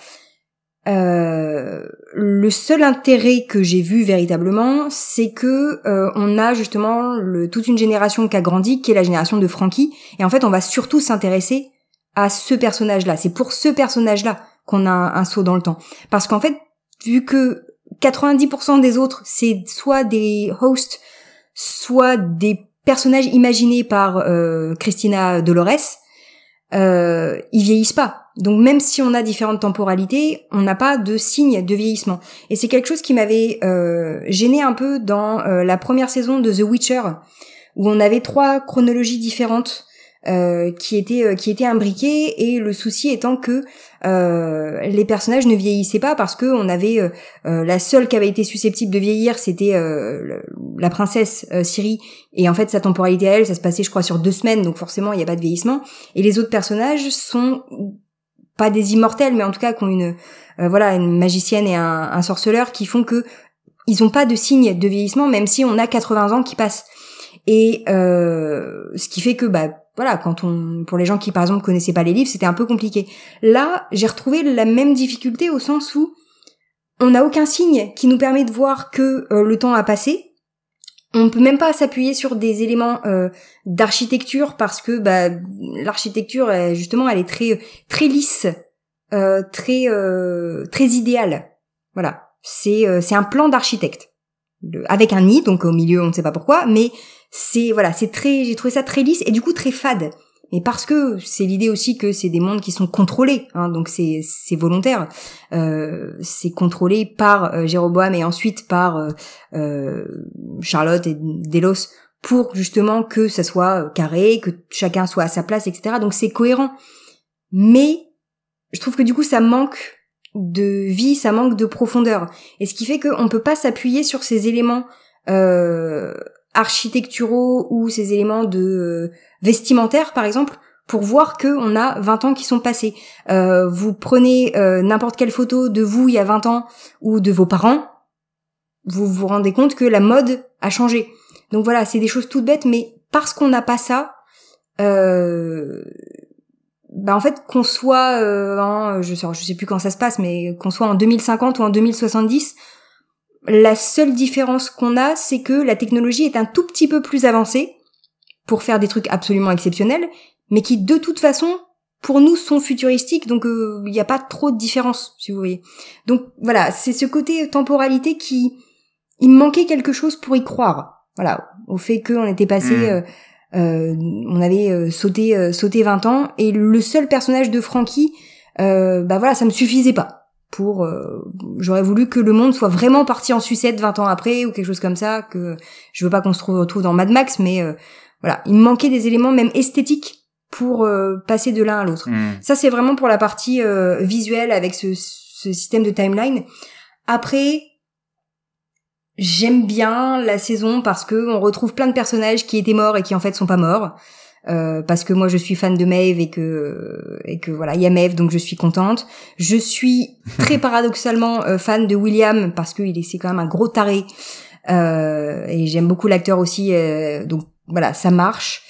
euh, le seul intérêt que j'ai vu véritablement, c'est que euh, on a justement le, toute une génération qui a grandi, qui est la génération de Frankie, et en fait on va surtout s'intéresser à ce personnage-là. C'est pour ce personnage-là qu'on a un saut dans le temps, parce qu'en fait, vu que 90% des autres, c'est soit des hosts, soit des personnages imaginés par euh, Christina Dolores. Euh, ils vieillissent pas. Donc même si on a différentes temporalités, on n'a pas de signe de vieillissement. Et c'est quelque chose qui m'avait euh, gêné un peu dans euh, la première saison de The Witcher, où on avait trois chronologies différentes euh, qui étaient euh, qui étaient imbriquées et le souci étant que euh, les personnages ne vieillissaient pas parce que on avait euh, la seule qui avait été susceptible de vieillir c'était la princesse Siri et en fait sa temporalité à elle ça se passait je crois sur deux semaines donc forcément il n'y a pas de vieillissement. Et les autres personnages sont pas des immortels mais en tout cas qui ont une voilà une magicienne et un, un sorceleur qui font que ils ont pas de signe de vieillissement même si on a 80 ans qui passent. Et ce qui fait que bah voilà, quand on, pour les gens qui par exemple connaissaient pas les livres, c'était un peu compliqué. Là, j'ai retrouvé la même difficulté au sens où on n'a aucun signe qui nous permet de voir que euh, le temps a passé. On peut même pas s'appuyer sur des éléments euh, d'architecture parce que bah, l'architecture justement elle est très très lisse, euh, très très idéale. Voilà, c'est c'est un plan d'architecte avec un nid donc au milieu on ne sait pas pourquoi, mais c'est voilà, c'est très, j'ai trouvé ça très lisse et du coup très fade. Mais parce que c'est l'idée aussi que c'est des mondes qui sont contrôlés, hein, donc c'est c'est volontaire. Euh, c'est contrôlé par euh, Jéroboam et ensuite par euh, euh, Charlotte et Delos pour justement que ça soit carré, que chacun soit à sa place, etc. Donc c'est cohérent. Mais je trouve que du coup ça manque de vie, ça manque de profondeur. Et ce qui fait qu'on peut pas s'appuyer sur ces éléments euh, architecturaux ou ces éléments de euh, vestimentaires par exemple pour voir que on a 20 ans qui sont passés. Euh, vous prenez euh, n'importe quelle photo de vous il y a 20 ans ou de vos parents, vous vous rendez compte que la mode a changé. Donc voilà, c'est des choses toutes bêtes, mais parce qu'on n'a pas ça, euh, bah en fait qu'on soit, en, je sais, je sais plus quand ça se passe, mais qu'on soit en 2050 ou en 2070, la seule différence qu'on a, c'est que la technologie est un tout petit peu plus avancée pour faire des trucs absolument exceptionnels, mais qui de toute façon, pour nous, sont futuristiques, donc euh, il n'y a pas trop de différence, si vous voyez. Donc voilà, c'est ce côté temporalité qui, il manquait quelque chose pour y croire. Voilà, au fait qu'on était passé, hmm. euh, euh, on avait sauté sauté 20 ans, et le seul personnage de Frankie, bah voilà, ça me suffisait pas pour euh, j'aurais voulu que le monde soit vraiment parti en sucette 20 ans après ou quelque chose comme ça que je veux pas qu'on se retrouve dans Mad Max mais euh, voilà il me manquait des éléments même esthétiques pour euh, passer de l'un à l'autre hmm. ça c'est vraiment pour la partie visuelle avec ce, ce, système de timeline après j'aime bien la saison parce que on retrouve plein de personnages qui étaient morts et qui en fait sont pas morts euh, parce que moi je suis fan de Maeve et que et que voilà il y a Maeve donc je suis contente. Je suis très paradoxalement euh, fan de William parce qu'il est c'est quand même un gros taré euh, et j'aime beaucoup l'acteur aussi donc voilà ça marche.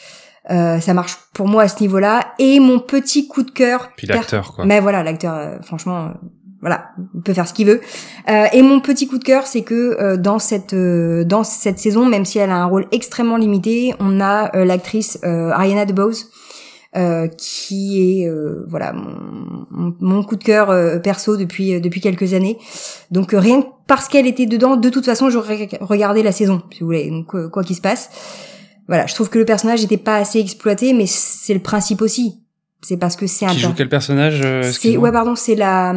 ça marche pour moi à ce niveau-là et mon petit coup de cœur. Puis l'acteur quoi. Mais voilà l'acteur franchement voilà, il peut faire ce qu'il veut. Euh, et mon petit coup de cœur, c'est que euh, dans cette euh, dans cette saison, même si elle a un rôle extrêmement limité, on a l'actrice Ariana DeBose qui est voilà mon, mon, coup de cœur perso depuis depuis quelques années. Donc rien que parce qu'elle était dedans, de toute façon, j'aurais regardé la saison, si vous voulez. Donc quoi qu'il se passe, voilà, je trouve que le personnage n'était pas assez exploité, mais c'est le principe aussi. C'est parce que c'est un. Qui joue quel personnage C'est ouais pardon, c'est la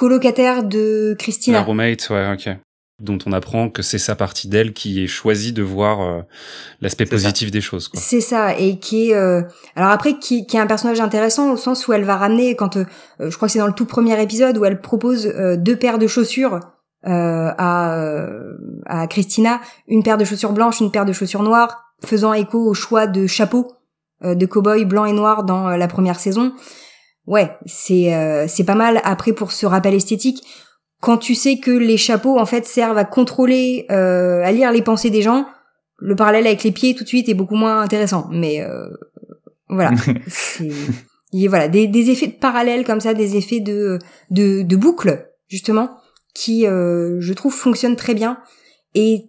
colocataire de Christina. La roommate, ouais, ok. Dont on apprend que c'est sa partie d'elle qui est choisie de voir euh, l'aspect positif des choses. C'est ça, et qui est euh, alors après qui, qui est un personnage intéressant au sens où elle va ramener quand euh, je crois que c'est dans le tout premier épisode où elle propose deux paires de chaussures à, à Christina une paire de chaussures blanches, une paire de chaussures noires, faisant écho au choix de chapeau de cow-boy blanc et noir dans la première saison. Ouais, c'est c'est pas mal. Après pour ce rappel esthétique, quand tu sais que les chapeaux en fait servent à contrôler, à lire les pensées des gens, le parallèle avec les pieds tout de suite est beaucoup moins intéressant. Mais euh, voilà, il y a, voilà des, des, effets de parallèle comme ça, des effets de de, de boucle justement qui euh, je trouve fonctionnent très bien. Et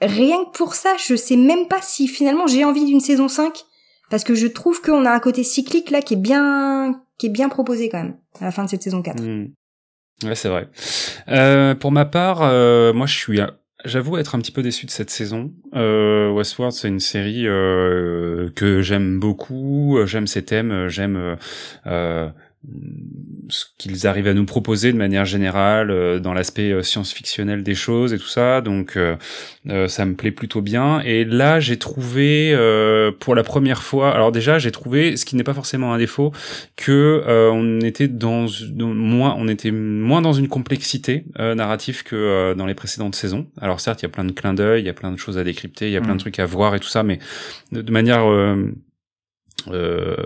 rien que pour ça, je sais même pas si finalement j'ai envie d'une saison 5 parce que je trouve qu'on a un côté cyclique là qui est bien qui est bien proposé quand même à la fin de cette saison 4. Mmh. Ouais, c'est vrai. Euh, pour ma part, euh, moi je suis J'avoue être un petit peu déçu de cette saison. Euh, Westworld, c'est une série euh, que j'aime beaucoup. J'aime ses thèmes. J'aime euh, ce qu'ils arrivent à nous proposer de manière générale euh, dans l'aspect euh, science-fictionnel des choses et tout ça. Donc euh, ça me plaît plutôt bien. Et là, j'ai trouvé pour la première fois, alors déjà, j'ai trouvé ce qui n'est pas forcément un défaut, que on était dans, moins, on était moins dans une complexité narrative que dans les précédentes saisons. Alors certes, il y a plein de clins d'œil, il y a plein de choses à décrypter, il y a plein de mmh. trucs à voir et tout ça, mais de, de manière euh,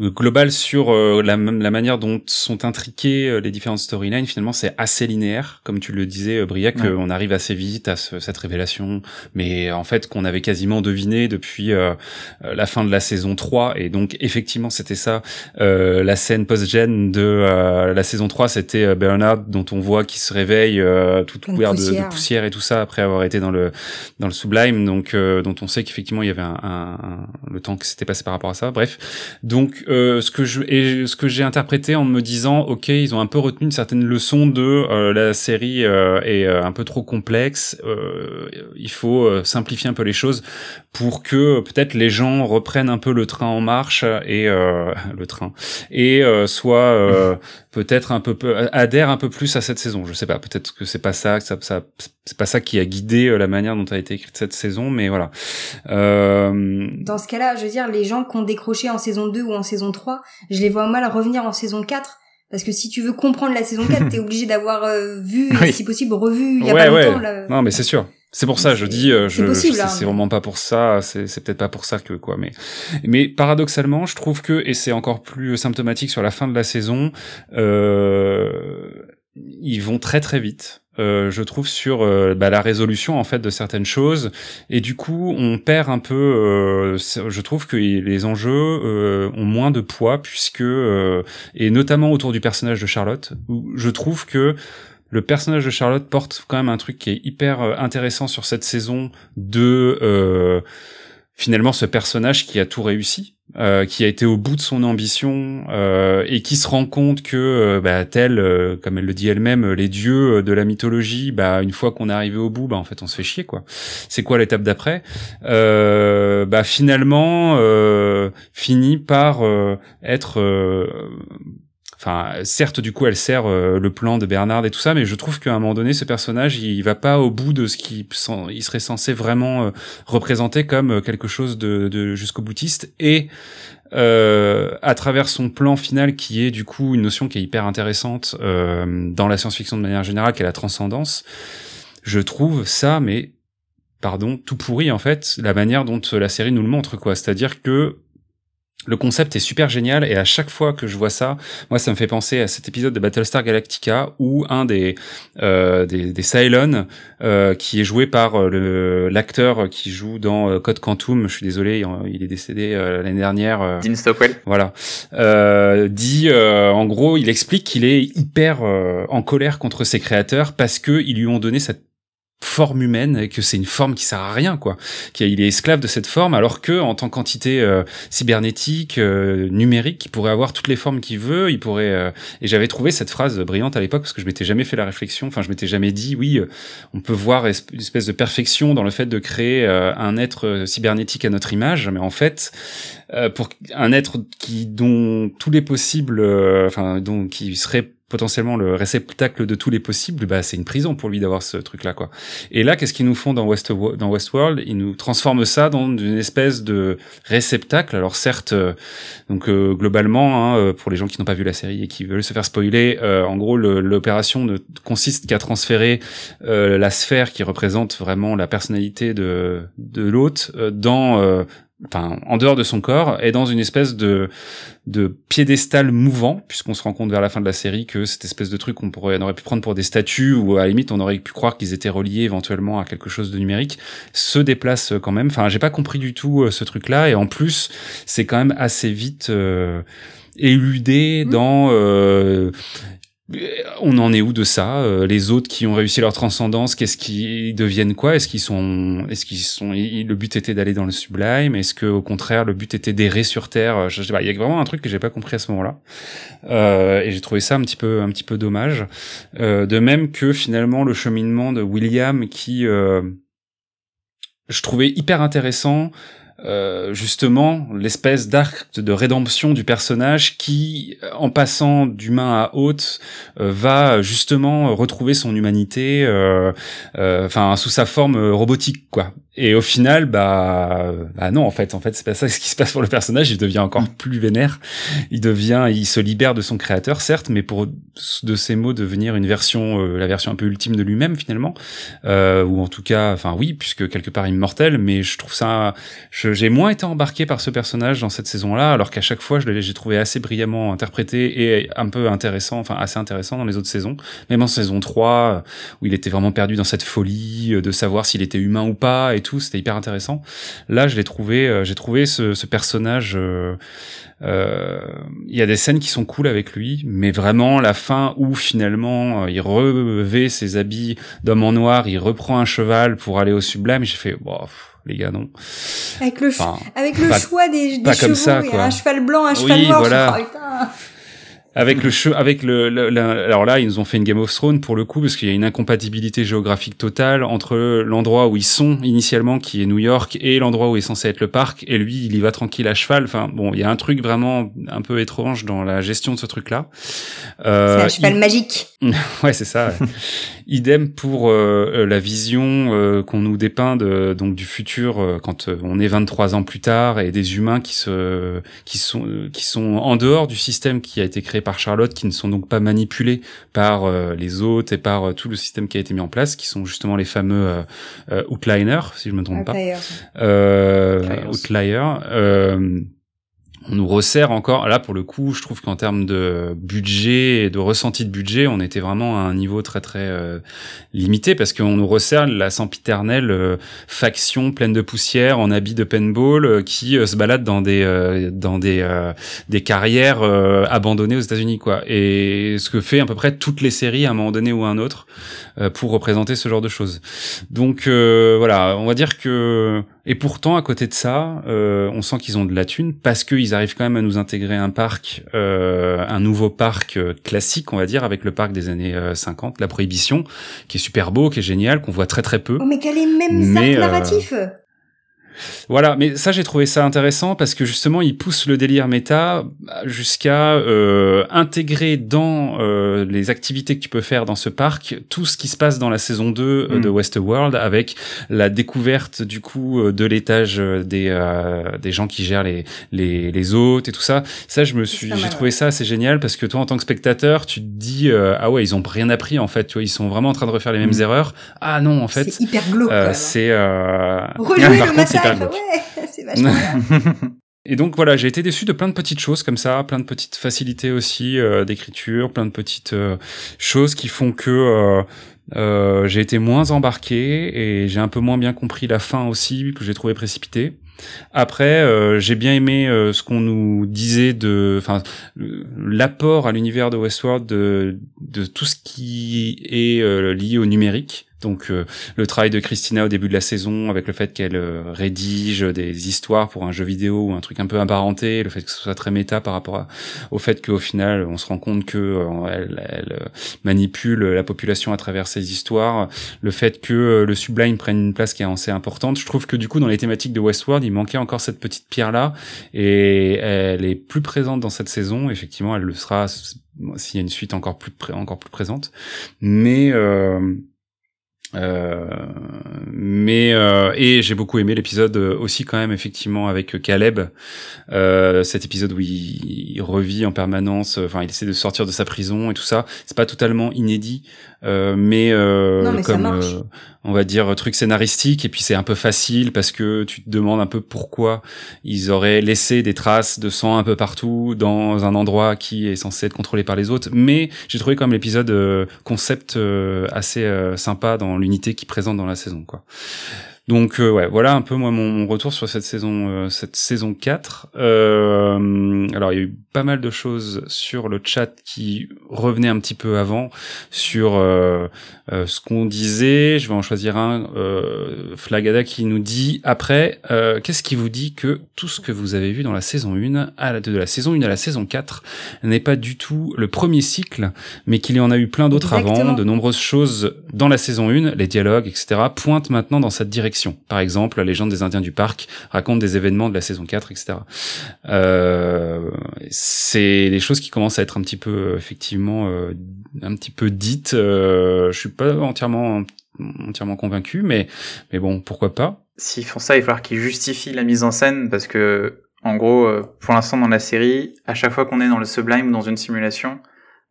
global sur euh, la, la, manière dont sont intriquées euh, les différentes storylines. Finalement c'est assez linéaire comme tu le disais euh, Briac on arrive assez vite à cette révélation. Mais en fait qu'on avait quasiment deviné depuis la fin de la saison 3 et donc effectivement c'était ça la scène post-gen de la saison 3 c'était Bernard dont on voit qui se réveille tout couvert de, de, poussière. et tout ça après avoir été dans le dans le sublime. Donc dont on sait qu'effectivement il y avait un, un, le temps qui s'était passé par rapport à ça Bref, donc euh, ce que je et ce que j'ai interprété en me disant, ok, ils ont un peu retenu une certaine leçon de euh, la série euh, est un peu trop complexe. il faut simplifier un peu les choses pour que peut-être les gens reprennent un peu le train en marche et le train et soit peut-être un peu adhère un peu plus à cette saison. Je sais pas, peut-être que c'est pas ça, que ça, ça c'est pas ça qui a guidé la manière dont a été écrite cette saison, mais voilà. Euh... Dans ce cas-là, je veux dire, les gens qui ont décroché en saison 2 ou en saison 3, je les vois mal revenir en saison 4. Parce que si tu veux comprendre la saison 4, t'es obligé d'avoir euh, vu, et si possible, revu il y a pas longtemps. Là. Non, mais c'est sûr. C'est pour ça, je dis, euh, je, c'est hein, vraiment pas pour ça, c'est, c'est peut-être pas pour ça que quoi, mais, mais paradoxalement, je trouve que, et c'est encore plus symptomatique sur la fin de la saison, euh, ils vont très très vite. Euh, je trouve sur euh, bah, la résolution en fait de certaines choses. Et du coup on perd un peu euh, je trouve que les enjeux ont moins de poids puisque et notamment autour du personnage de Charlotte où je trouve que le personnage de Charlotte porte quand même un truc qui est hyper intéressant sur cette saison de finalement ce personnage qui a tout réussi, euh, qui a été au bout de son ambition euh, et qui se rend compte que euh, bah, tel, euh, comme elle le dit elle-même, les dieux de la mythologie, bah une fois qu'on est arrivé au bout, bah en fait on se fait chier quoi. C'est quoi l'étape d'après? Bah finalement finit par être Enfin, certes, du coup, elle sert euh, le plan de Bernard et tout ça, mais je trouve qu'à un moment donné, ce personnage, il, va pas au bout de ce qu'il il serait censé vraiment euh, représenter comme euh, quelque chose de, de jusqu'au boutiste. Et à travers son plan final, qui est du coup une notion qui est hyper intéressante dans la science-fiction de manière générale, qui est la transcendance, je trouve ça, mais pardon, tout pourri en fait, la manière dont la série nous le montre, quoi. C'est-à-dire que le concept est super génial et à chaque fois que je vois ça, moi ça me fait penser à cet épisode de Battlestar Galactica où un des euh, des, des Cylon euh, qui est joué par euh, l'acteur qui joue dans euh, Code Quantum, je suis désolé, il est décédé l'année dernière. Dean Stockwell. Voilà, dit en gros, il explique qu'il est hyper en colère contre ses créateurs parce que ils lui ont donné cette forme humaine et que c'est une forme qui sert à rien quoi. Qu'il est esclave de cette forme alors que en tant qu'entité euh, cybernétique euh, numérique il pourrait avoir toutes les formes qu'il veut il pourrait euh, et j'avais trouvé cette phrase brillante à l'époque parce que je m'étais jamais fait la réflexion enfin je m'étais jamais dit oui on peut voir une espèce de perfection dans le fait de créer un être cybernétique à notre image mais en fait pour un être qui dont tous les possibles enfin dont qui serait potentiellement le réceptacle de tous les possibles, bah c'est une prison pour lui d'avoir ce truc-là, quoi. Et là, qu'est-ce qu'ils nous font dans, West, Westworld? Ils nous transforment ça dans une espèce de réceptacle. Alors certes, euh, donc euh, globalement, hein, euh, pour les gens qui n'ont pas vu la série et qui veulent se faire spoiler, en gros, l'opération ne consiste qu'à transférer la sphère qui représente vraiment la personnalité de, de l'hôte dans enfin en dehors de son corps et dans une espèce de de piédestal mouvant puisqu'on se rend compte vers la fin de la série que cette espèce de truc qu'on pourrait on aurait pu prendre pour des statues ou à la limite on aurait pu croire qu'ils étaient reliés éventuellement à quelque chose de numérique se déplace quand même enfin j'ai pas compris du tout euh, ce truc là et en plus c'est quand même assez vite euh, éludé mmh. dans euh, on en est où de ça euh, Les autres qui ont réussi leur transcendance, qu'est-ce qu'ils deviennent quoi? Est-ce qu'ils sont, est-ce qu'ils sont Le but était d'aller dans le sublime? Est-ce que au contraire le but était d'errer sur terre? Je sais pas. Il y a vraiment un truc que j'ai pas compris à ce moment-là, euh, et j'ai trouvé ça un petit peu, un petit peu dommage. Euh, de même que finalement le cheminement de William, qui je trouvais hyper intéressant. Euh, justement l'espèce d'arc de rédemption du personnage qui, en passant d'humain à hôte, euh, va justement retrouver son humanité, euh, enfin sous sa forme robotique, quoi. Et au final, bah, bah non, en fait, en fait, c'est pas ça ce qui se passe pour le personnage. Il devient encore plus vénère. Il devient, il se libère de son créateur, certes, mais pour de ses mots devenir une version, euh, la version un peu ultime de lui-même finalement, euh, ou en tout cas, enfin oui, puisque quelque part immortel. Mais je trouve ça, j'ai moins été embarqué par ce personnage dans cette saison-là, alors qu'à chaque fois, je l'ai trouvé assez brillamment interprété et un peu intéressant, enfin assez intéressant dans les autres saisons. Même en saison 3, où il était vraiment perdu dans cette folie de savoir s'il était humain ou pas. Et tout, c'était hyper intéressant. Là, je l'ai trouvé, euh, j'ai trouvé ce, personnage. Euh, euh, il y a des scènes qui sont cool avec lui, mais vraiment la fin où finalement il revêt ses habits d'homme en noir, il reprend un cheval pour aller au sublime. J'ai fait, bon, les gars, non. Avec le, avec le choix des, des chevaux, ça, un cheval blanc, un cheval noir. Voilà. Avec le avec le, alors là ils nous ont fait une Game of Thrones pour le coup parce qu'il y a une incompatibilité géographique totale entre l'endroit où ils sont initialement qui est New York et l'endroit où est censé être le parc et lui il y va tranquille à cheval. Enfin bon il y a un truc vraiment un peu étrange dans la gestion de ce truc là euh, c'est un cheval magique. Ouais c'est ça idem pour euh, euh, la vision euh, qu'on nous dépeint de, donc du futur quand on est 23 ans plus tard et des humains qui se qui sont qui sont en dehors du système qui a été créé par Charlotte, qui ne sont donc pas manipulés par euh, les autres et par euh, tout le système qui a été mis en place, qui sont justement les fameux euh, outliners, si je me trompe pas. Outliers on nous resserre encore. Là, pour le coup, je trouve qu'en termes de budget et de ressenti de budget, on était vraiment à un niveau très très euh, limité parce qu'on nous resserre la sempiternelle euh, faction pleine de poussière en habit de paintball euh, qui se balade dans des dans des des carrières abandonnées aux États-Unis, quoi. Et ce que fait à peu près toutes les séries à un moment donné ou à un autre pour représenter ce genre de choses. Donc voilà, on va dire que et pourtant, à côté de ça, euh, on sent qu'ils ont de la thune parce qu'ils arrivent quand même à nous intégrer un parc, euh, un nouveau parc euh, classique, on va dire, avec le parc des années 50, la Prohibition, qui est super beau, qui est génial, qu'on voit très très peu. Oh, mais quel est même narratif voilà, mais ça j'ai trouvé ça intéressant parce que justement il pousse le délire méta jusqu'à euh, intégrer dans euh, les activités que tu peux faire dans ce parc tout ce qui se passe dans la saison 2 euh, de mm. Westworld avec la découverte du coup euh, de l'étage des des gens qui gèrent les les les hôtes et tout ça. Ça je me suis j'ai trouvé ça assez génial parce que toi en tant que spectateur, tu te dis ah ouais, ils ont rien appris en fait, tu vois, ils sont vraiment en train de refaire les mêmes mm. erreurs. Ah non, en fait, c'est hyper glauque. c'est euh... c'est vachement Et donc voilà, j'ai été déçu de plein de petites choses comme ça, plein de petites facilités aussi euh, d'écriture, plein de petites euh, choses qui font que euh, j'ai été moins embarqué et j'ai un peu moins bien compris la fin aussi que j'ai trouvé précipitée. Après, euh, j'ai bien aimé ce qu'on nous disait de, enfin, l'apport à l'univers de Westworld de, de tout ce qui est lié au numérique donc euh, le travail de Christina au début de la saison, avec le fait qu'elle euh, rédige des histoires pour un jeu vidéo ou un truc un peu apparenté, le fait que ce soit très méta par rapport au fait qu'au final on se rend compte que euh, elle, manipule la population à travers ses histoires, le fait que le sublime prenne une place qui est assez importante. Je trouve que du coup dans les thématiques de Westworld, il manquait encore cette petite pierre là et elle est plus présente dans cette saison. Effectivement, elle le sera s'il y a une suite encore plus encore plus présente. Mais euh, mais euh, et j'ai beaucoup aimé l'épisode aussi quand même effectivement avec Caleb. Euh, cet épisode où il, il, revit en permanence enfin il essaie de sortir de sa prison et tout ça. C'est pas totalement inédit euh, mais, non, mais comme on va dire truc scénaristique et puis c'est un peu facile parce que tu te demandes un peu pourquoi ils auraient laissé des traces de sang un peu partout dans un endroit qui est censé être contrôlé par les autres. Mais j'ai trouvé comme l'épisode concept assez sympa dans l'unité qui présente dans la saison quoi. Donc euh, ouais, voilà un peu moi mon, retour sur cette saison euh, cette saison 4. Euh, alors il y a eu pas mal de choses sur le chat qui revenaient un petit peu avant sur euh, ce qu'on disait. Je vais en choisir un. Flagada qui nous dit après qu'est-ce qui vous dit que tout ce que vous avez vu dans la saison 1 à la, de la saison 1 à la saison 4 n'est pas du tout le premier cycle, mais qu'il y en a eu plein d'autres avant. De nombreuses choses dans la saison 1, les dialogues, etc. pointent maintenant dans cette direction par exemple, la légende des Indiens du parc raconte des événements de la saison 4, etc. Euh, c'est des choses qui commencent à être un petit peu, effectivement, euh, un petit peu dites. Euh, je suis pas entièrement entièrement convaincu, mais mais bon, pourquoi pas. S'ils font ça, il va falloir qu'ils justifient la mise en scène parce que en gros, euh, pour l'instant dans la série, à chaque fois qu'on est dans le sublime ou dans une simulation,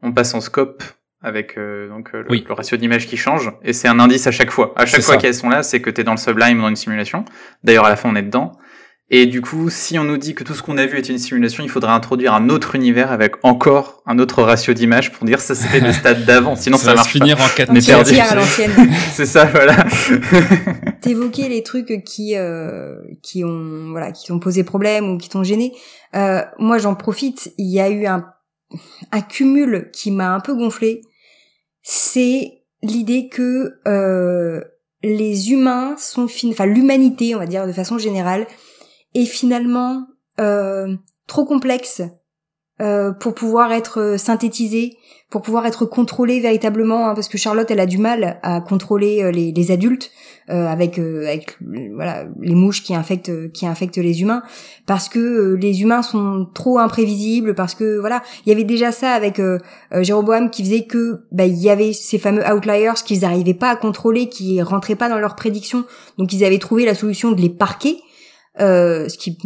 on passe en scope avec euh, donc euh, le, ratio d'image qui change et c'est un indice à chaque fois. À chaque fois qu'elles sont là, c'est que tu es dans le sublime ou dans une simulation. D'ailleurs à la fin on est dedans. Et du coup, si on nous dit que tout ce qu'on a vu est une simulation, il faudrait introduire un autre univers avec encore un autre ratio d'image pour dire ça c'était le stade d'avant. Sinon ça, ça marche finir pas. en 4 perdu. à l'ancienne. c'est ça, voilà. T'évoquais les trucs qui euh, qui ont voilà qui ont posé problème ou qui t'ont gêné. Euh, moi, j'en profite. Il y a eu un un cumul qui m'a un peu gonflé c'est l'idée que euh, les humains sont enfin l'humanité, on va dire de façon générale, est finalement euh, trop complexe pour pouvoir être synthétisée, pour pouvoir être contrôlée véritablement, hein, parce que Charlotte, elle a du mal à contrôler les, les adultes. Euh, avec euh, avec voilà les mouches qui infectent qui infectent les humains parce que euh, les humains sont trop imprévisibles parce que voilà il y avait déjà ça avec Jéroboam qui faisait que bah il y avait ces fameux outliers qu'ils n'arrivaient pas à contrôler qui rentraient pas dans leurs prédictions donc ils avaient trouvé la solution de les parquer euh, ce qui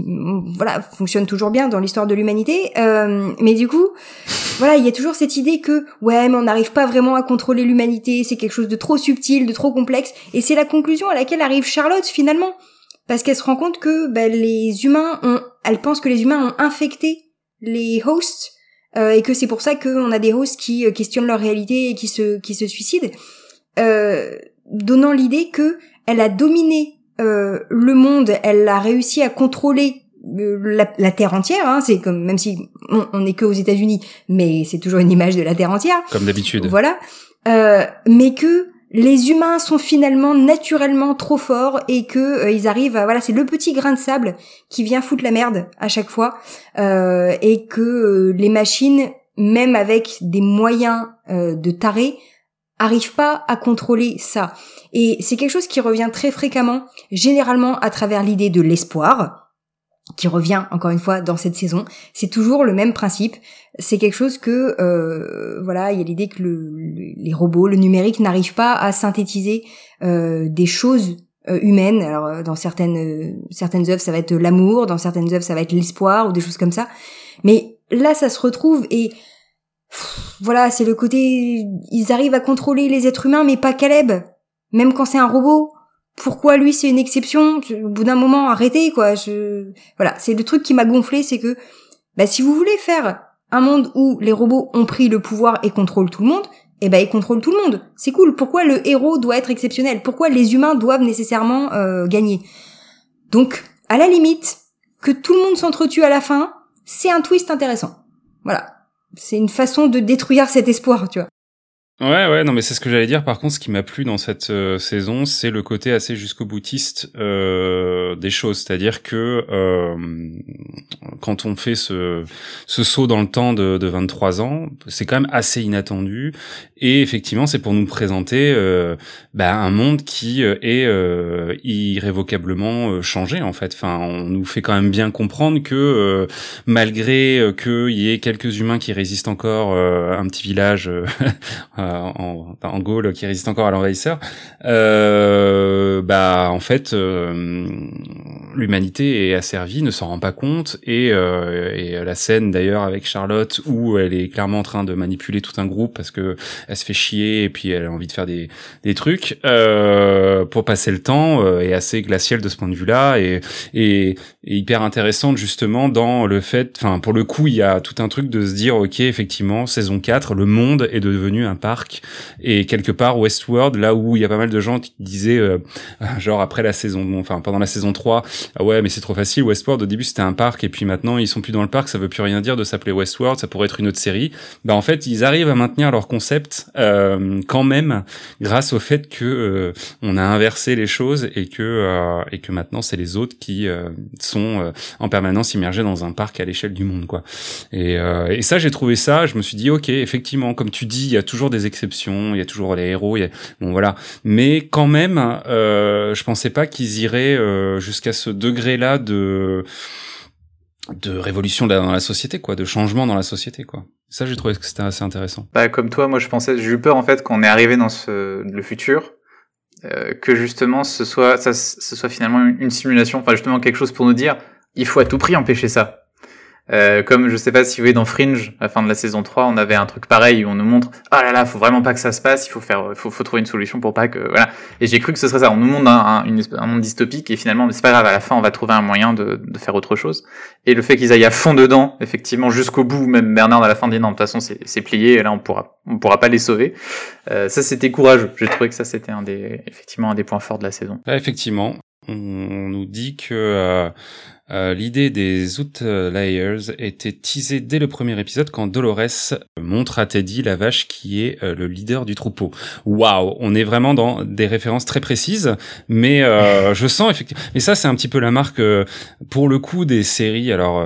voilà fonctionne toujours bien dans l'histoire de l'humanité. Euh, mais du coup voilà il y a toujours cette idée que ouais mais on n'arrive pas vraiment à contrôler l'humanité c'est quelque chose de trop subtil de trop complexe. Et c'est la conclusion à laquelle arrive Charlotte finalement. Parce qu'elle se rend compte que bah, les humains ont elle pense que les humains ont infecté les hosts euh, et que c'est pour ça qu'on a des hosts qui euh, questionnent leur réalité et qui se qui se suicident. Euh, donnant l'idée que elle a dominé euh, le monde, elle a réussi à contrôler euh, la, terre entière. Hein, c'est comme même si on, n'est que aux États-Unis, mais c'est toujours une image de la terre entière. Comme d'habitude. Voilà. Euh, mais que les humains sont finalement naturellement trop forts et que ils arrivent à voilà c'est le petit grain de sable qui vient foutre la merde à chaque fois et que les machines même avec des moyens de tarés arrivent pas à contrôler ça et c'est quelque chose qui revient très fréquemment, généralement à travers l'idée de l'espoir, qui revient encore une fois dans cette saison. C'est toujours le même principe. C'est quelque chose que euh, voilà, il y a l'idée que le, les robots, le numérique n'arrive pas à synthétiser euh, des choses euh, humaines. Alors euh, dans certaines euh, certaines œuvres, ça va être l'amour, dans certaines œuvres, ça va être l'espoir ou des choses comme ça. Mais là, ça se retrouve et voilà, c'est le côté ils arrivent à contrôler les êtres humains, mais pas Caleb. Même quand c'est un robot, pourquoi lui c'est une exception? Au bout d'un moment, arrêtez quoi. Je... Voilà, c'est le truc qui m'a gonflé, c'est que bah, si vous voulez faire un monde où les robots ont pris le pouvoir et contrôlent tout le monde, eh ben ils contrôlent tout le monde. C'est cool. Pourquoi le héros doit être exceptionnel? Pourquoi les humains doivent nécessairement euh, gagner? Donc, à la limite, que tout le monde s'entretue à la fin, c'est un twist intéressant. Voilà. C'est une façon de détruire cet espoir, tu vois. Ouais, ouais, non, mais c'est ce que j'allais dire. Par contre, ce qui m'a plu dans cette euh, saison, c'est le côté assez jusqu'au boutiste euh, des choses. C'est-à-dire que euh, quand on fait ce, saut dans le temps de, de 23 ans, c'est quand même assez inattendu. Et effectivement, c'est pour nous présenter euh, bah, un monde qui euh, est euh, irrévocablement changé, en fait. Enfin, on nous fait quand même bien comprendre que malgré qu'il y ait quelques humains qui résistent encore, un petit village en, en Gaule qui résiste encore à l'envahisseur, euh, bah en fait euh, l'humanité est asservie, ne s'en rend pas compte et, euh, et la scène d'ailleurs avec Charlotte où elle est clairement en train de manipuler tout un groupe parce que elle se fait chier et puis elle a envie de faire des, des trucs euh, pour passer le temps euh, est assez glaciale de ce point de vue-là et, et, et hyper intéressante justement dans le fait, enfin pour le coup il y a tout un truc de se dire ok effectivement saison 4 le monde est devenu un parc et quelque part Westworld là où il y a pas mal de gens qui disaient euh, genre après la saison enfin pendant la saison 3 ah ouais mais c'est trop facile Westworld au début c'était un parc et puis maintenant ils sont plus dans le parc ça veut plus rien dire de s'appeler Westworld ça pourrait être une autre série bah en fait ils arrivent à maintenir leur concept euh, quand même grâce au fait que euh, on a inversé les choses et que et que maintenant c'est les autres qui sont en permanence immergés dans un parc à l'échelle du monde quoi et, et ça j'ai trouvé ça je me suis dit ok effectivement comme tu dis il y a toujours des exceptions, il y a toujours les héros, bon voilà. Mais quand même, euh, je pensais pas qu'ils iraient euh, jusqu'à ce degré-là de de révolution dans la société, quoi, de changement dans la société, quoi. Ça, j'ai trouvé que c'était assez intéressant. Bah, comme toi, moi, je pensais, j'ai eu peur en fait qu'on est arrivé dans ce le futur, euh, que justement ce soit ça, ce soit finalement une simulation, enfin justement quelque chose pour nous dire, il faut à tout prix empêcher ça. Euh, comme je sais pas si vous voyez dans Fringe, à la fin de la saison 3, on avait un truc pareil où on nous montre ah là là, faut vraiment pas que ça se passe, il faut faire, faut, faut trouver une solution pour pas que voilà. Et j'ai cru que ce serait ça. On nous montre un, un, monde dystopique et finalement, c'est pas grave. À la fin, on va trouver un moyen de, de faire autre chose. Et le fait qu'ils aillent à fond dedans, effectivement, jusqu'au bout, même Bernard à la fin dit non, de toute façon, c'est plié. Et là, on pourra, on pourra pas les sauver. Euh, ça, c'était courageux. J'ai trouvé que ça, c'était un des, effectivement, un des points forts de la saison. effectivement, on nous dit que euh, euh, l'idée des Outliers était teasée dès le premier épisode quand Dolores montre à Teddy la vache qui est euh, le leader du troupeau. Waouh, on est vraiment dans des références très précises, mais euh, je sens effectivement. Et ça, c'est un petit peu la marque pour le coup des séries. Alors,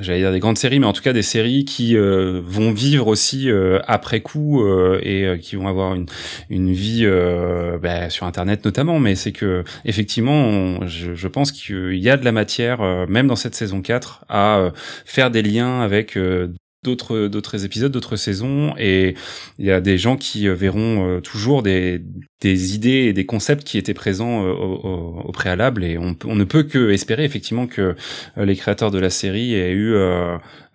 j'allais dire des grandes séries, mais en tout cas des séries qui vont vivre aussi après coup et qui vont avoir une une vie bah, sur Internet notamment. Mais c'est que effectivement, je, je pense qu'il y a de la matière euh, même dans cette saison 4, à euh, faire des liens avec euh, d'autres épisodes, d'autres saisons, et il y a des gens qui verront toujours des, idées et des concepts qui étaient présents au, préalable, et on, ne peut que espérer effectivement que les créateurs de la série aient eu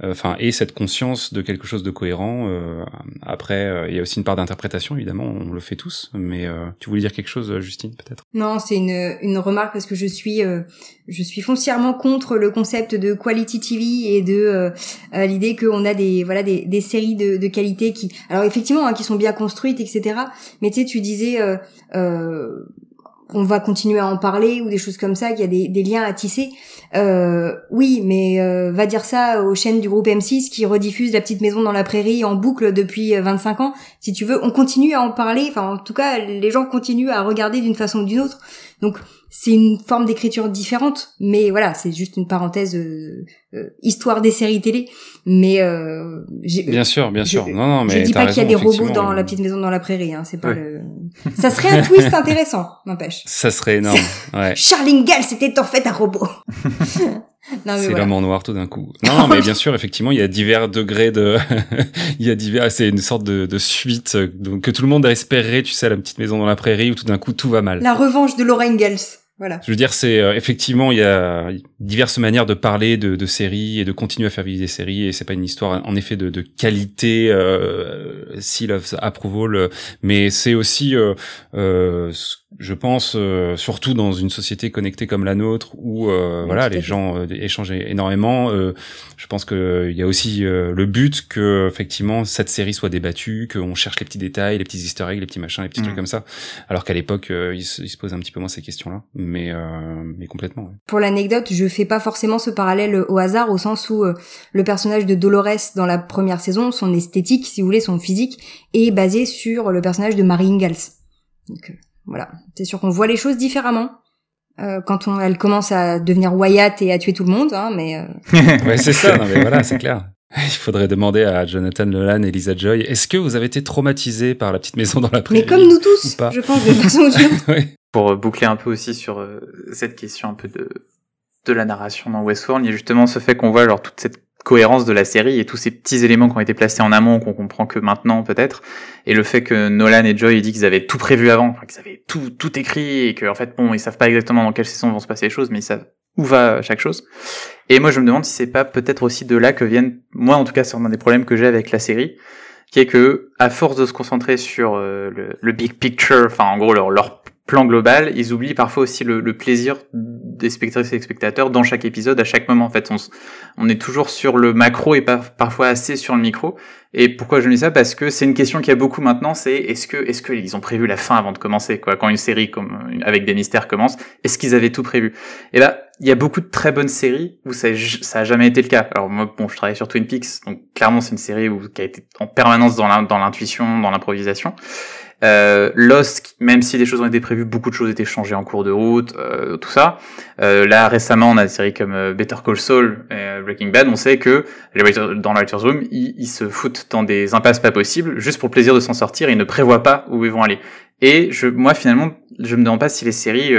enfin et cette conscience de quelque chose de cohérent. Euh, après, euh, il y a aussi une part d'interprétation, évidemment, on le fait tous. Mais tu voulais dire quelque chose, Justine, peut-être? Non, c'est une, une remarque parce que je suis je suis foncièrement contre le concept de quality TV et de l'idée qu'on a des voilà des, des séries de, de qualité qui alors effectivement hein, qui sont bien construites etc. Mais tu sais, tu disais euh, on va continuer à en parler ou des choses comme ça, qu'il y a des, liens à tisser. Euh, oui, mais euh, va dire ça aux chaînes du groupe M6 qui rediffusent La Petite Maison dans la Prairie en boucle depuis 25 euh, ans. Si tu veux, on continue à en parler. Enfin, en tout cas, les gens continuent à regarder d'une façon ou d'une autre. Donc, c'est une forme d'écriture différente, mais voilà, c'est juste une parenthèse histoire des séries télé. Mais euh, bien sûr, bien sûr. non, non, mais je dis pas qu'il y a des robots dans la petite maison dans la prairie. Hein, c'est pas le. Ça serait un twist intéressant, n'empêche. Ça serait énorme. Ouais. Charlingale, c'était en fait un robot. c'est l'homme en noir tout d'un coup. Non, non, mais bien sûr, effectivement, il y a divers degrés de, il y a divers, c'est une sorte de, de suite donc, que tout le monde a espéré, tu sais, la petite maison dans la prairie où tout d'un coup tout va mal. La revanche de Laura Ingalls. Voilà. Je veux dire, c'est euh, effectivement il y a diverses manières de parler de, de, séries et de continuer à faire vivre des séries et c'est pas une histoire en effet de, de qualité, euh, seal of approval, mais c'est aussi euh, euh je pense euh, surtout dans une société connectée comme la nôtre où euh, voilà les gens euh, échangent énormément je pense que il y a aussi le but que effectivement cette série soit débattue qu'on cherche les petits détails les petits easter eggs les petits machins les petits trucs mm. comme ça. Alors qu'à l'époque ils, se posent un petit peu moins ces questions là mais mais complètement pour l'anecdote je fais pas forcément ce parallèle au hasard au sens où le personnage de Dolores dans la première saison son esthétique si vous voulez son physique est basé sur le personnage de Marie Ingalls. Donc voilà, c'est sûr qu'on voit les choses différemment. Euh, quand on, elle commence à devenir Wyatt et à tuer tout le monde, hein, mais. Euh... ouais, c'est ça. Non, mais voilà, c'est clair. Il faudrait demander à Jonathan Nolan et Lisa Joy, est-ce que vous avez été traumatisés par la petite maison dans la prairie? Mais comme nous tous, je pense, de façon ou Pour boucler un peu aussi sur euh, cette question un peu de, de la narration dans Westworld, il y a justement ce fait qu'on voit genre toute cette cohérence de la série et tous ces petits éléments qui ont été placés en amont qu'on comprend que maintenant peut-être. Et le fait que Nolan et Joy aient dit qu'ils avaient tout prévu avant qu'ils avaient tout tout écrit et qu'en en fait bon ils savent pas exactement dans quelle saison vont se passer les choses mais ils savent où va chaque chose. Et moi je me demande si c'est pas peut-être aussi de là que viennent moi en tout cas c'est un des problèmes que j'ai avec la série qui est que à force de se concentrer sur euh, le, big picture enfin en gros leur, leur plan global, ils oublient parfois aussi le, le plaisir des spectateurs et spectateurs dans chaque épisode, à chaque moment. En fait, on, on est toujours sur le macro et pas parfois assez sur le micro. Et pourquoi je dis ça? Parce que c'est une question qu'il y a beaucoup maintenant. C'est est-ce que est-ce qu'ils ont prévu la fin avant de commencer quoi? Quand une série comme avec des mystères commence, est-ce qu'ils avaient tout prévu? Et là, il y a beaucoup de très bonnes séries où ça ça a jamais été le cas. Alors moi, bon, je travaille sur Twin Peaks, donc clairement c'est une série où qui a été en permanence dans l'intuition, dans l'improvisation. Euh, Lost, même si les choses ont été prévues, beaucoup de choses étaient changées en cours de route, euh, tout ça. Euh, là, récemment, on a des séries comme euh, Better Call Saul et euh, Breaking Bad. On sait que les dans la Writers Room, ils, se foutent dans des impasses pas possibles, juste pour le plaisir de s'en sortir. Ils ne prévoient pas où ils vont aller. Et je, moi, finalement, je me demande pas si les séries,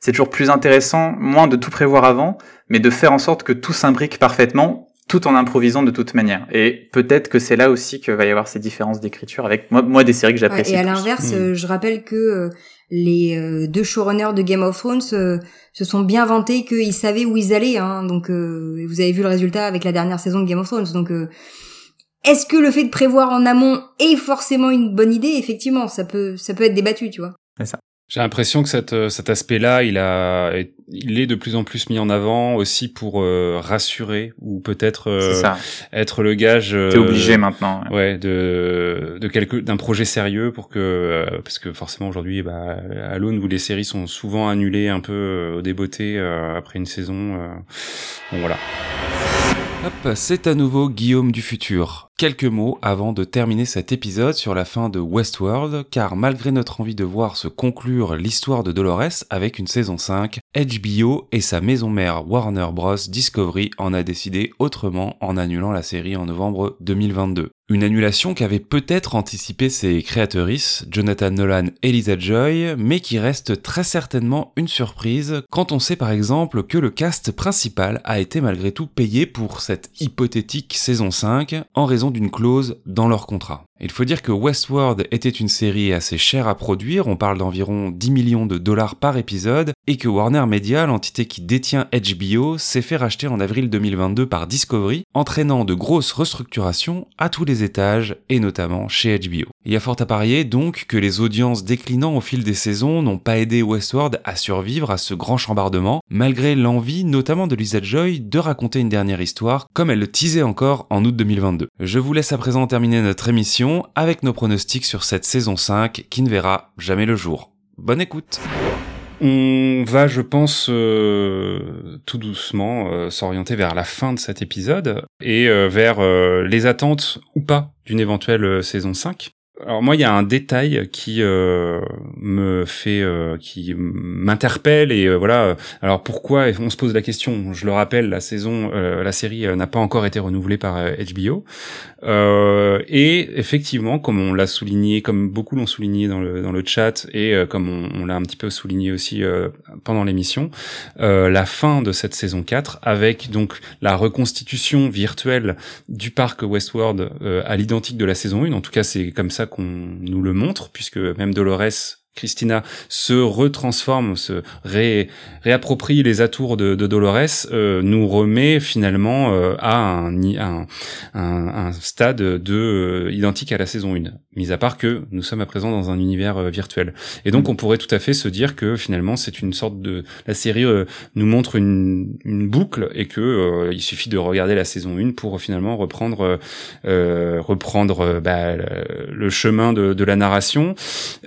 c'est toujours plus intéressant, moins de tout prévoir avant, mais de faire en sorte que tout s'imbrique parfaitement tout en improvisant de toute manière. Et peut-être que c'est là aussi que va y avoir ces différences d'écriture avec moi, moi des séries que j'apprécie. et à l'inverse, hmm. euh, je rappelle que euh, les euh, deux showrunners de Game of Thrones se sont bien vantés qu'ils savaient où ils allaient. Hein, donc vous avez vu le résultat avec la dernière saison de Game of Thrones. Donc est-ce que le fait de prévoir en amont est forcément une bonne idée? Effectivement, ça peut ça peut être débattu, tu vois. C'est ça. J'ai l'impression que cette, euh, cet aspect-là, il a, il est de plus en plus mis en avant aussi pour euh, rassurer ou peut-être euh, être le gage. T'es obligé maintenant. Ouais, de de quelque d'un projet sérieux pour que parce que forcément aujourd'hui, bah, à l'aune où les séries sont souvent annulées un peu au débeauté après une saison. bon voilà. Hop, c'est à nouveau Guillaume du futur. Quelques mots avant de terminer cet épisode sur la fin de Westworld, car malgré notre envie de voir se conclure l'histoire de Dolores avec une saison 5, HBO et sa maison mère Warner Bros. Discovery en a décidé autrement en annulant la série en novembre 2022. Une annulation qu'avaient peut-être anticipé ses créatrices, Jonathan Nolan et Lisa Joy, mais qui reste très certainement une surprise quand on sait par exemple que le cast principal a été malgré tout payé pour cette hypothétique saison 5 en raison d'une clause dans leur contrat. Il faut dire que Westworld était une série assez chère à produire, on parle d'environ 10 millions de dollars par épisode, et que Warner Media, l'entité qui détient HBO, s'est fait racheter en avril 2022 par Discovery, entraînant de grosses restructurations à tous les étages, et notamment chez HBO. Il y a fort à parier donc que les audiences déclinant au fil des saisons n'ont pas aidé Westworld à survivre à ce grand chambardement, malgré l'envie notamment de Lisa Joy de raconter une dernière histoire, comme elle le teasait encore en août 2022. Je vous laisse à présent terminer notre émission avec nos pronostics sur cette saison 5 qui ne verra jamais le jour. Bonne écoute on va, je pense, euh, tout doucement euh, s'orienter vers la fin de cet épisode et euh, vers les attentes ou pas d'une éventuelle saison 5. Alors moi, il y a un détail qui euh, me fait, euh, qui m'interpelle et euh, voilà. Alors pourquoi On se pose la question? Je le rappelle, la saison, la série n'a pas encore été renouvelée par HBO. et effectivement, comme on l'a souligné, comme beaucoup l'ont souligné dans le dans le chat et comme on, on l'a un petit peu souligné aussi pendant l'émission, la fin de cette saison 4 avec donc la reconstitution virtuelle du parc Westworld à l'identique de la saison 1. En tout cas, c'est comme ça qu'on nous le montre, puisque même Dolores Christina se retransforme, se ré, réapproprie les atours de, de Dolores, euh, nous remet finalement euh, à un, un, un, stade de euh, identique à la saison 1, mis à part que nous sommes à présent dans un univers virtuel. Et donc on pourrait tout à fait se dire que finalement c'est une sorte de la série nous montre une, une boucle et que il suffit de regarder la saison 1 pour finalement reprendre reprendre bah, le chemin de, de la narration.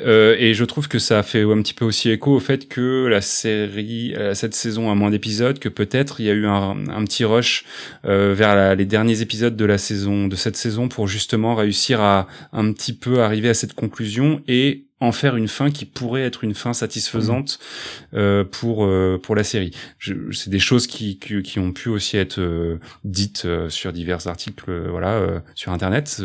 et je trouve trouve que ça a fait un petit peu aussi écho au fait que la série, euh, cette saison a moins d'épisodes, que peut-être il y a eu un, petit rush euh, vers les derniers épisodes de la saison, de cette saison, pour justement réussir à un petit peu arriver à cette conclusion et en faire une fin qui pourrait être une fin satisfaisante euh, pour pour la série. C'est des choses qui, qui, ont pu aussi être dites sur divers articles, voilà, sur internet,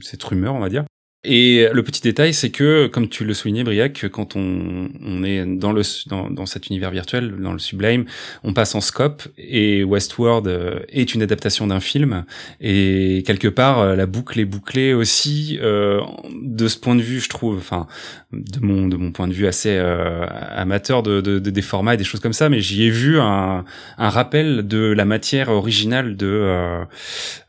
cette rumeur on va dire. Et le petit détail, c'est que, comme tu le soulignais, Briac, quand on, est dans, le, dans, cet univers virtuel, dans le sublime, on passe en scope, et Westworld euh, est une adaptation d'un film, et quelque part, euh, la boucle est bouclée aussi, euh, de ce point de vue, je trouve, enfin, de mon, de mon point de vue assez euh, amateur de, de, de, des formats et des choses comme ça, mais j'y ai vu un, un rappel de la matière originale de,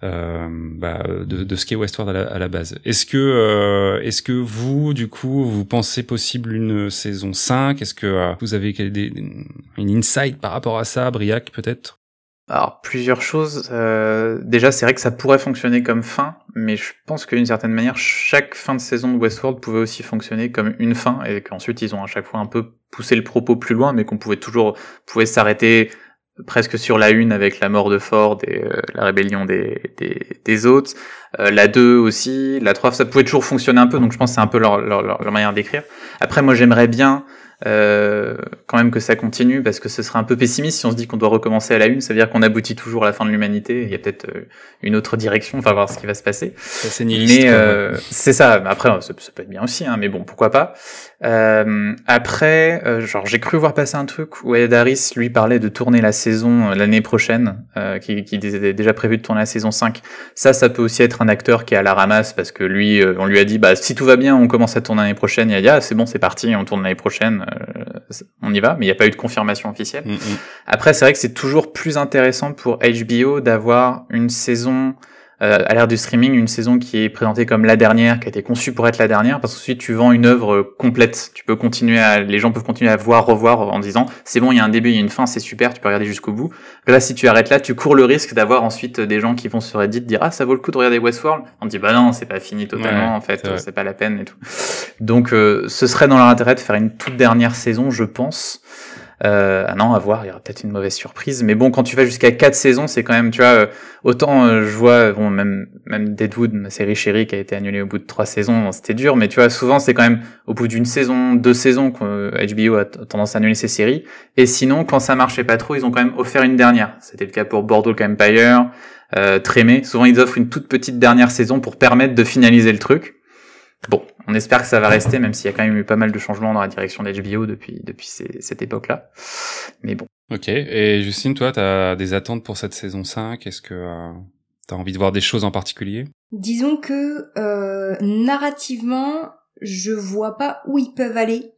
euh, bah, de, de, ce qu'est Westworld à la, à la base. Est-ce que euh, est-ce que vous, du coup, vous pensez possible une saison 5 Est-ce que euh, vous avez une insight par rapport à ça, Briac, peut-être? Alors plusieurs choses. Euh, déjà, c'est vrai que ça pourrait fonctionner comme fin, mais je pense qu'une certaine manière, chaque fin de saison de Westworld pouvait aussi fonctionner comme une fin, et qu'ensuite ils ont à chaque fois un peu poussé le propos plus loin, mais qu'on pouvait toujours pouvait s'arrêter presque sur la une avec la mort de Ford et euh, la rébellion des, des, des autres. Euh, la 2 aussi, la 3, ça pouvait toujours fonctionner un peu, donc je pense que c'est un peu leur, leur, leur manière d'écrire. Après, moi j'aimerais bien euh, quand même que ça continue parce que ce serait un peu pessimiste si on se dit qu'on doit recommencer à la une, ça veut dire qu'on aboutit toujours à la fin de l'humanité. Il y a peut-être euh, une autre direction, on va voir ce qui va se passer. C'est mais euh, c'est ça. Après, ça, peut être bien aussi, hein, mais bon, pourquoi pas. Euh, après, euh, genre j'ai cru voir passer un truc où Ed Harris lui parlait de tourner la saison l'année prochaine, qui, qui était déjà prévu de tourner la saison 5. Ça, ça peut aussi être un acteur qui est à la ramasse parce que lui, on lui a dit, bah si tout va bien, on commence à tourner l'année prochaine. Il a dit, ah c'est bon, c'est parti, on tourne l'année prochaine on y va, mais il n'y a pas eu de confirmation officielle. Mm, mm. Après, c'est vrai que c'est toujours plus intéressant pour HBO d'avoir une saison euh, à l'ère du streaming, une saison qui est présentée comme la dernière, qui a été conçue pour être la dernière, parce que ensuite tu vends une œuvre complète. Tu peux continuer à, les gens peuvent continuer à voir, revoir en disant c'est bon, il y a un début, il y a une fin, c'est super, tu peux regarder jusqu'au bout. Là, si tu arrêtes là, tu cours le risque d'avoir ensuite des gens qui vont sur Reddit dire ah ça vaut le coup de regarder Westworld. On dit bah non, c'est pas fini totalement en fait, c'est pas la peine et tout. Donc euh, ce serait dans leur intérêt de faire une toute dernière saison, je pense. Euh, ah non, à voir, il y aura peut-être une mauvaise surprise. Mais bon, quand tu vas jusqu'à quatre saisons, c'est quand même, tu vois, euh, autant euh, je vois, bon, même même Deadwood, ma série chérie qui a été annulée au bout de trois saisons, c'était dur. Mais tu vois, souvent c'est quand même au bout d'une saison, deux saisons que HBO a tendance à annuler ses séries. Et sinon, quand ça marchait pas trop, ils ont quand même offert une dernière. C'était le cas pour Bordeaux Empire, euh, Trémé. Souvent, ils offrent une toute petite dernière saison pour permettre de finaliser le truc. Bon, on espère que ça va rester, même s'il y a quand même eu pas mal de changements dans la direction d'HBO depuis, depuis cette époque-là. Mais bon. Ok, et Justine, toi, tu as des attentes pour cette saison 5 Est-ce que euh, tu as envie de voir des choses en particulier? Disons que euh, narrativement, je vois pas où ils peuvent aller,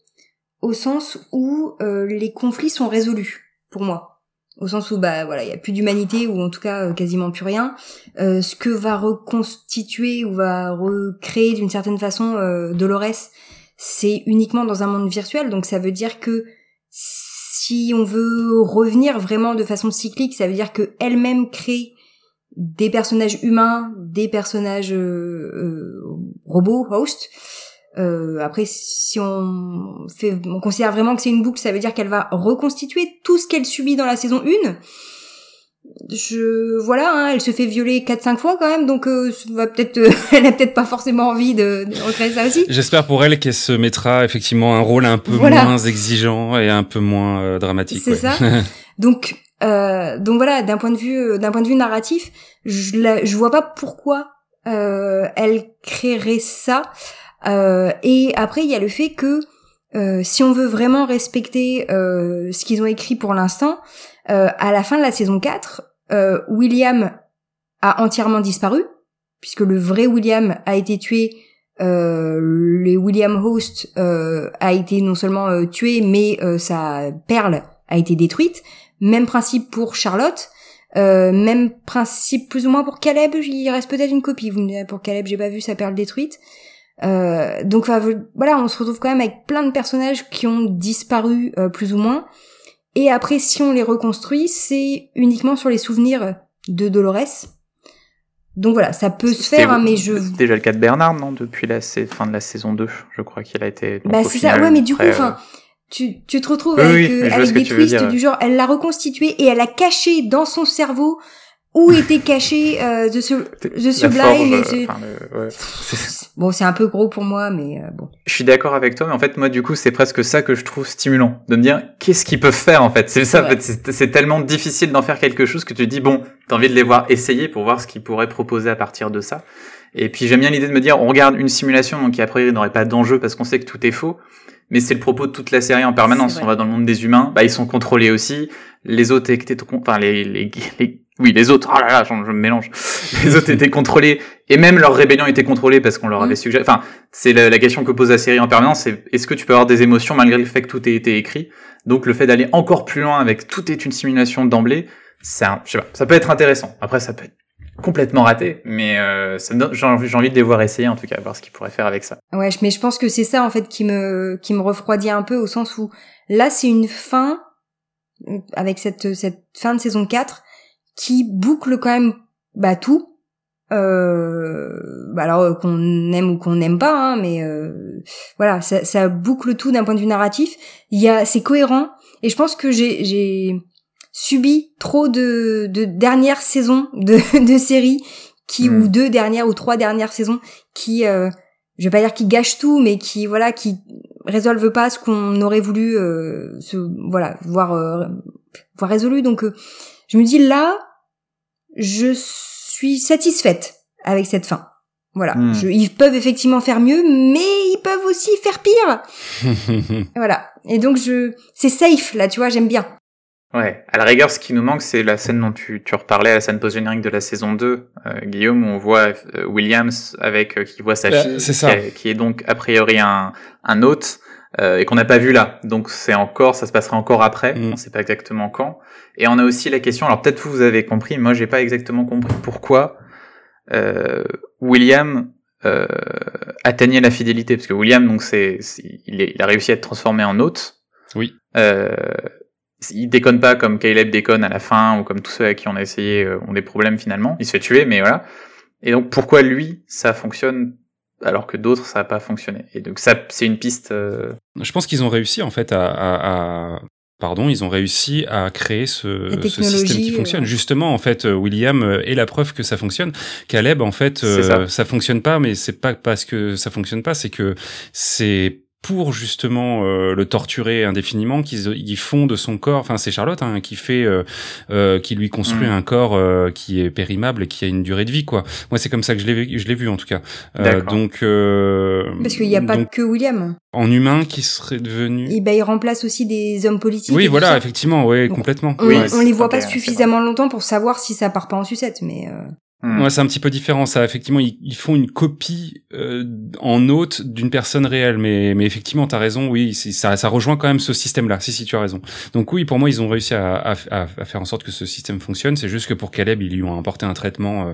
au sens où euh, les conflits sont résolus, pour moi au sens où bah voilà il y a plus d'humanité ou en tout cas euh, quasiment plus rien. Euh, ce que va reconstituer ou va recréer d'une certaine façon euh, Dolores c'est uniquement dans un monde virtuel. Donc ça veut dire que si on veut revenir vraiment de façon cyclique ça veut dire que elle-même crée des personnages humains des personnages euh, robots hosts euh, après, si on fait, on considère vraiment que c'est une boucle, ça veut dire qu'elle va reconstituer tout ce qu'elle subit dans la saison 1. Je voilà, hein, elle se fait violer 4-5 fois quand même, donc euh, va peut-être, euh, elle a peut-être pas forcément envie de, de recréer ça aussi. J'espère pour elle qu'elle se mettra effectivement un rôle un peu moins exigeant et un peu moins euh, dramatique. C'est ça. donc donc voilà, d'un point de vue d'un point de vue narratif, je la, je vois pas pourquoi elle créerait ça. Euh, et après, il y a le fait que euh, si on veut vraiment respecter euh, ce qu'ils ont écrit pour l'instant, à la fin de la saison 4, William a entièrement disparu, puisque le vrai William a été tué euh, les William Host euh, a été non seulement euh, tué, mais euh, sa perle a été détruite. Même principe pour Charlotte. Euh, même principe plus ou moins pour Caleb. Il reste peut-être une copie. Vous me direz pour Caleb, j'ai pas vu sa perle détruite. Euh, donc voilà, on se retrouve quand même avec plein de personnages qui ont disparu plus ou moins. Et après, si on les reconstruit, c'est uniquement sur les souvenirs de Dolores. Donc voilà, ça peut se faire, hein, mais je. C'est déjà le cas de Bernard, non Depuis la fin de la saison 2, je crois qu'il a été. bah c'est ça, ouais, mais du coup, enfin, tu, tu te retrouves avec, euh, avec des twists du genre, elle l'a reconstitué et elle a caché dans son cerveau où était caché euh, The, The Sublime. Euh, bon, c'est un peu gros pour moi, mais euh, bon. Je suis d'accord avec toi, mais en fait, moi, du coup, c'est presque ça que je trouve stimulant, de me dire qu'est-ce qu'ils peuvent faire en fait? C'est ça, en fait, c'est tellement difficile d'en faire quelque chose que tu te dis bon, t'as envie de les voir essayer pour voir ce qu'ils pourraient proposer à partir de ça. Et puis j'aime bien l'idée de me dire, on regarde une simulation, donc qui a priori n'aurait pas d'enjeu parce qu'on sait que tout est faux mais c'est le propos de toute la série en permanence. On va dans le monde des humains, bah ils sont contrôlés aussi. Les autres étaient, enfin les, les, les oui, les autres, oh là là, je, me mélange. Les autres étaient contrôlés, et même leur rébellion était contrôlée parce qu'on leur avait mm. suggéré. Enfin, c'est la, question que pose la série en permanence, c'est est-ce que tu peux avoir des émotions malgré le fait que tout ait été écrit? Donc le fait d'aller encore plus loin avec tout est une simulation d'emblée, c'est je sais pas, ça peut être intéressant. Après, ça peut être complètement raté, mais euh, j'ai envie de les voir essayer en tout cas, voir ce qu'ils pourraient faire avec ça. Ouais, mais je pense que c'est ça en fait qui me qui me refroidit un peu au sens où là c'est une fin avec cette cette fin de saison 4 qui boucle quand même bah tout. Euh, bah alors euh, qu'on aime ou qu'on n'aime pas, hein, mais euh, voilà, ça, ça boucle tout d'un point de vue narratif. Il y a, c'est cohérent, et je pense que j'ai j'ai subi trop de, de dernières saisons de, de séries qui hmm. ou deux dernières ou trois dernières saisons qui euh, je vais pas dire qui gâchent tout mais qui voilà qui résolvent pas ce qu'on aurait voulu euh, se voilà voir euh, voir résolu donc euh, je me dis là je suis satisfaite avec cette fin. Voilà. Hmm. ils peuvent effectivement faire mieux mais ils peuvent aussi faire pire. Voilà. Et donc je c'est safe là tu vois j'aime bien. Ouais, à la rigueur, ce qui nous manque, c'est la scène dont tu, tu reparlais, la scène post-générique de la saison 2, euh, Guillaume, où on voit euh, Williams avec euh, qui voit sa fille, Qui, est, donc a priori un, un hôte, et qu'on n'a pas vu là. Donc c'est encore, ça se passera encore après, mm. on sait pas exactement quand. Et on a aussi la question, alors peut-être vous avez compris, moi j'ai pas exactement compris pourquoi William atteignait la fidélité, parce que William, donc c'est, il, il, a réussi à être transformé en hôte. Oui. Euh, il déconne pas comme Caleb déconne à la fin ou comme tous ceux à qui on a essayé euh, ont des problèmes finalement. Il se fait tuer, mais voilà. Et donc pourquoi lui ça fonctionne alors que d'autres ça n'a pas fonctionné Et donc ça c'est une piste. Euh, Je pense qu'ils ont réussi en fait à, à, pardon, ils ont réussi à créer ce, ce système qui fonctionne. Euh. Justement, en fait, William est la preuve que ça fonctionne. Caleb, en fait, ça. ça fonctionne pas, mais c'est pas parce que ça fonctionne pas, c'est que c'est pour justement euh, le torturer indéfiniment, qu'ils font de son corps, enfin c'est Charlotte hein, qui fait, euh, euh, qui lui construit mm. un corps qui est périmable et qui a une durée de vie quoi. Moi c'est comme ça que je l'ai je l'ai vu en tout cas. donc parce qu'il n'y a pas que William. En humain qui serait devenu. Et ben il remplace aussi des hommes politiques. Oui voilà effectivement oui complètement. On, on les voit pas suffisamment longtemps pour savoir si ça part pas en sucette mais. Hmm. Ouais, c'est un petit peu différent. Ça, effectivement, ils, font une copie euh, en hôte d'une personne réelle, mais, mais effectivement, t'as raison. Oui, ça, ça rejoint quand même ce système-là. Si, si, tu as raison. Donc oui, pour moi, ils ont réussi à, à, à, faire en sorte que ce système fonctionne. C'est juste que pour Caleb, ils lui ont apporté un traitement euh,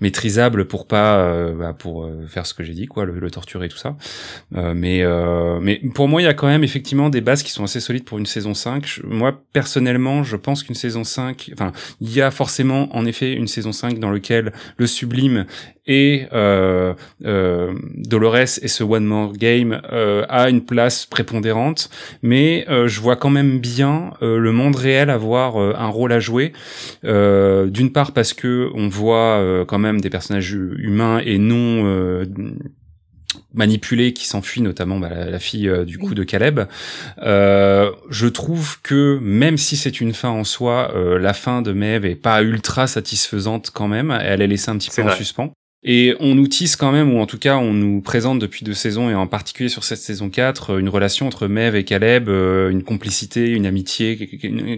maîtrisable pour pas, euh, bah, pour euh, faire ce que j'ai dit, quoi, le, le, torturer et tout ça. mais, mais pour moi, il y a quand même effectivement des bases qui sont assez solides pour une saison 5. moi, personnellement, je pense qu'une saison 5, enfin, il y a forcément, en effet, une saison 5 dans lequel le sublime et euh, euh, Dolores et ce One More Game euh, a une place prépondérante, mais euh, je vois quand même bien le monde réel avoir un rôle à jouer. D'une part parce que on voit quand même des personnages humains et non manipulée qui s'enfuit, notamment bah, la, fille euh, du coup de Caleb. Euh, je trouve que même si c'est une fin en soi, euh, la fin de Maeve est pas ultra satisfaisante quand même. Elle est laissée un petit peu en suspens. Et on nous tisse quand même, ou en tout cas on nous présente depuis deux saisons, et en particulier sur cette saison 4, une relation entre Mev et Caleb, euh, une complicité, une amitié,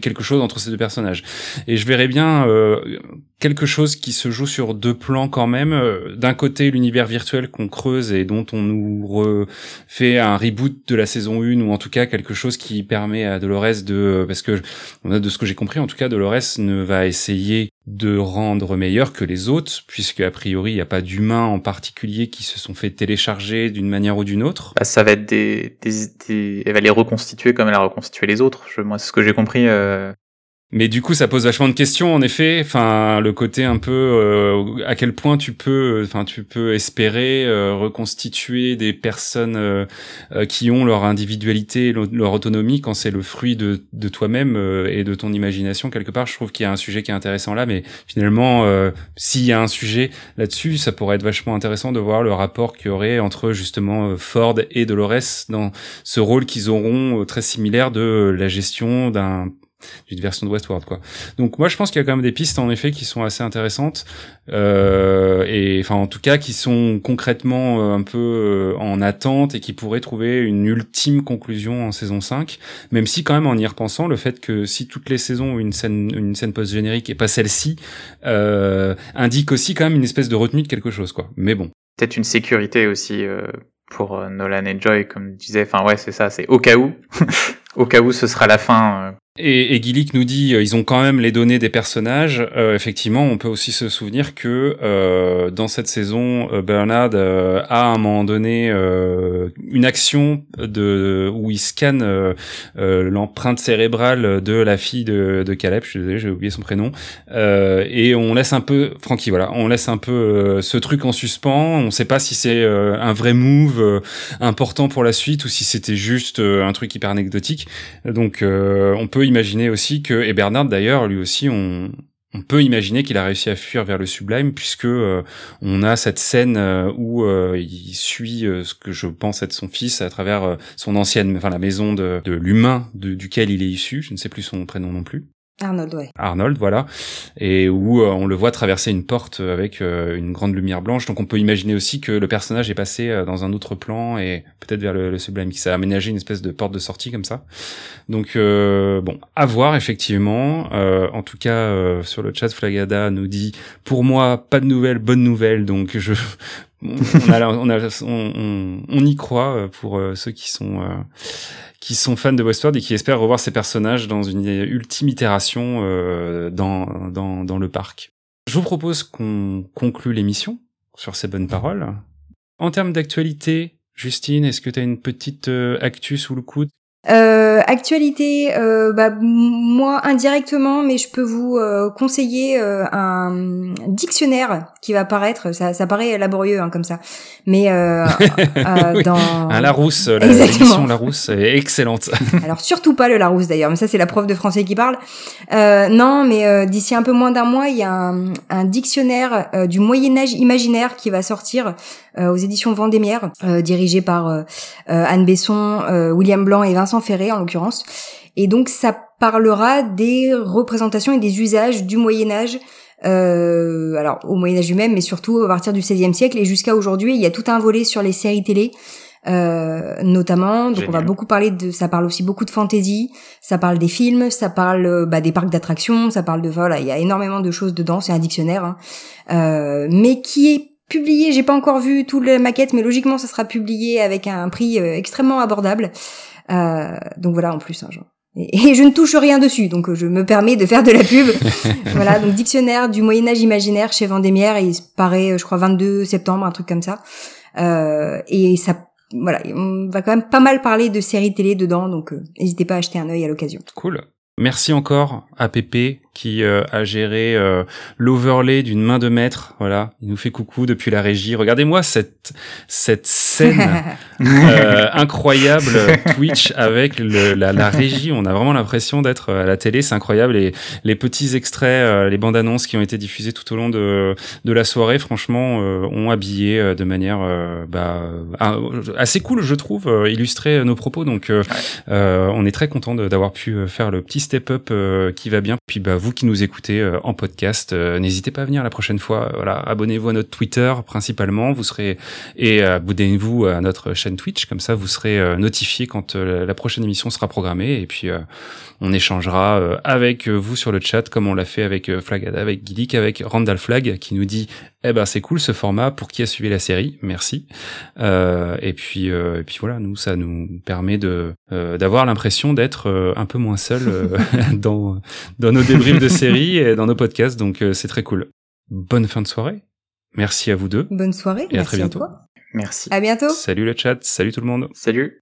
quelque chose entre ces deux personnages. Et je verrais bien euh, quelque chose qui se joue sur deux plans quand même. Euh, d'un côté, l'univers virtuel qu'on creuse et dont on nous refait un reboot de la saison 1, ou en tout cas quelque chose qui permet à Dolores de... Parce que, de ce que j'ai compris, en tout cas, Dolores ne va essayer de rendre meilleur que les autres, puisque a priori il n'y a pas d'humains en particulier qui se sont fait télécharger d'une manière ou d'une autre. Bah, ça va être des, des, elle va les reconstituer comme elle a reconstitué les autres. Je, moi, c'est ce que j'ai compris. Euh, mais du coup, ça pose vachement de questions, en effet. Enfin, le côté un peu euh, à quel point tu peux, enfin, tu peux espérer euh, reconstituer des personnes euh, qui ont leur individualité, leur autonomie, quand c'est le fruit de, de toi-même et de ton imagination quelque part. Je trouve qu'il y a un sujet qui est intéressant là, mais finalement, s'il y a un sujet là-dessus, ça pourrait être vachement intéressant de voir le rapport qu'il y aurait entre justement Ford et Dolores dans ce rôle qu'ils auront très similaire de la gestion d'un d'une version de Westworld quoi. Donc moi je pense qu'il y a quand même des pistes en effet qui sont assez intéressantes euh, et enfin en tout cas qui sont concrètement euh, un peu euh, en attente et qui pourraient trouver une ultime conclusion en saison 5 même si quand même en y repensant le fait que si toutes les saisons ont une scène une scène post générique et pas celle-ci euh, indique aussi quand même une espèce de retenue de quelque chose quoi. Mais bon. Peut-être une sécurité aussi pour Nolan et Joy comme tu disais enfin ouais c'est ça c'est au cas où au cas où ce sera la fin et, et Gillick nous dit, euh, ils ont quand même les données des personnages. Euh, effectivement, on peut aussi se souvenir que euh, dans cette saison, euh, Bernard euh, a à un moment donné une action de où il scanne l'empreinte cérébrale de la fille de, de Caleb. Je suis désolé, j'ai oublié son prénom. et on laisse un peu, Francky, voilà, on laisse un peu ce truc en suspens. On ne sait pas si c'est un vrai move important pour la suite ou si c'était juste un truc hyper anecdotique. Donc, on peut imaginer aussi que, et Bernard d'ailleurs, lui aussi, on, peut imaginer qu'il a réussi à fuir vers le sublime puisque euh, on a cette scène euh, où euh, il suit ce que je pense être son fils à travers son ancienne, enfin la maison de, de l'humain duquel il est issu. Je ne sais plus son prénom non plus. Arnold, ouais. Arnold, voilà. Et où euh, on le voit traverser une porte avec euh, une grande lumière blanche. Donc on peut imaginer aussi que le personnage est passé euh, dans un autre plan et peut-être vers le, sublime, qui s'est aménagé une espèce de porte de sortie comme ça. Donc bon, à voir effectivement. en tout cas, sur le chat, Flagada nous dit pour moi pas de nouvelles, bonnes nouvelles. Donc je on, a, on, on, on, y croit pour ceux qui sont qui sont fans de Westworld et qui espèrent revoir ces personnages dans une ultime itération euh, dans, dans, le parc. Je vous propose qu'on conclue l'émission sur ces bonnes paroles. En termes d'actualité, Justine, est-ce que tu as une petite euh, actu sous le coude? Euh, actualité, euh, bah, moi indirectement, mais je peux vous euh, conseiller euh, un dictionnaire qui va paraître. Ça, ça paraît laborieux hein, comme ça, mais euh, dans un Larousse, la édition Larousse est excellente. Alors surtout pas le Larousse d'ailleurs, mais ça c'est la prof de français qui parle. non, mais d'ici un peu moins d'un mois, il y a un, un dictionnaire du Moyen Âge imaginaire qui va sortir aux éditions Vendémiaire, dirigé par Anne Besson, William Blanc et Vincent Ferré en l'occurrence. Et donc ça parlera des représentations et des usages du Moyen Âge euh, alors au Moyen Âge lui-même, mais surtout à partir du XVIe siècle et jusqu'à aujourd'hui, il y a tout un volet sur les séries télé, euh, notamment. Donc on va beaucoup parler de, ça parle aussi beaucoup de fantasy, ça parle des films, ça parle euh, bah, des parcs d'attractions, ça parle de voilà, il y a énormément de choses dedans, c'est un dictionnaire, hein. euh, mais qui est publié, j'ai pas encore vu toute la maquette, mais logiquement ça sera publié avec un prix euh, extrêmement abordable. Euh, donc voilà, en plus, hein, genre. Et, je ne touche rien dessus, donc euh, je me permets de faire de la pub. voilà, donc dictionnaire du Moyen Âge imaginaire chez Vendémiaire, il paraît, euh, je crois, 22 septembre, un truc comme ça. Euh, et ça, voilà, on va quand même pas mal parler de séries télé dedans, donc n'hésitez pas à acheter un œil à l'occasion. Cool. Merci encore à Pépé qui euh, a géré euh, l'overlay d'une main de maître. Voilà, il nous fait coucou depuis la régie. Regardez-moi cette cette scène euh, incroyable Twitch avec le, la, la, régie. On a vraiment l'impression d'être à la télé. C'est incroyable. Et les petits extraits, les bandes annonces qui ont été diffusées tout au long de de la soirée, franchement, ont habillé de manière bah, assez cool, je trouve, illustrer nos propos. Donc, on est très content d'avoir pu faire le petit step up qui va bien. Puis bah vous qui nous écoutez en podcast, n'hésitez pas à venir la prochaine fois. Voilà, abonnez-vous à notre Twitter principalement. Vous serez et abonnez-vous à notre chaîne Twitch. Comme ça, vous serez notifié quand la prochaine émission sera programmée. Et puis on échangera avec vous sur le chat comme on l'a fait avec Flagada, avec Gillick, avec Randall Flag qui nous dit eh ben c'est cool ce format pour qui a suivi la série. Merci. et puis et puis voilà, nous ça nous permet de d'avoir l'impression d'être un peu moins seul dans dans nos débriefs de série et dans nos podcasts. Donc c'est très cool. Bonne fin de soirée. Merci à vous deux. Bonne soirée. Et à très bientôt. Merci. À bientôt. Salut le chat. Salut tout le monde. Salut.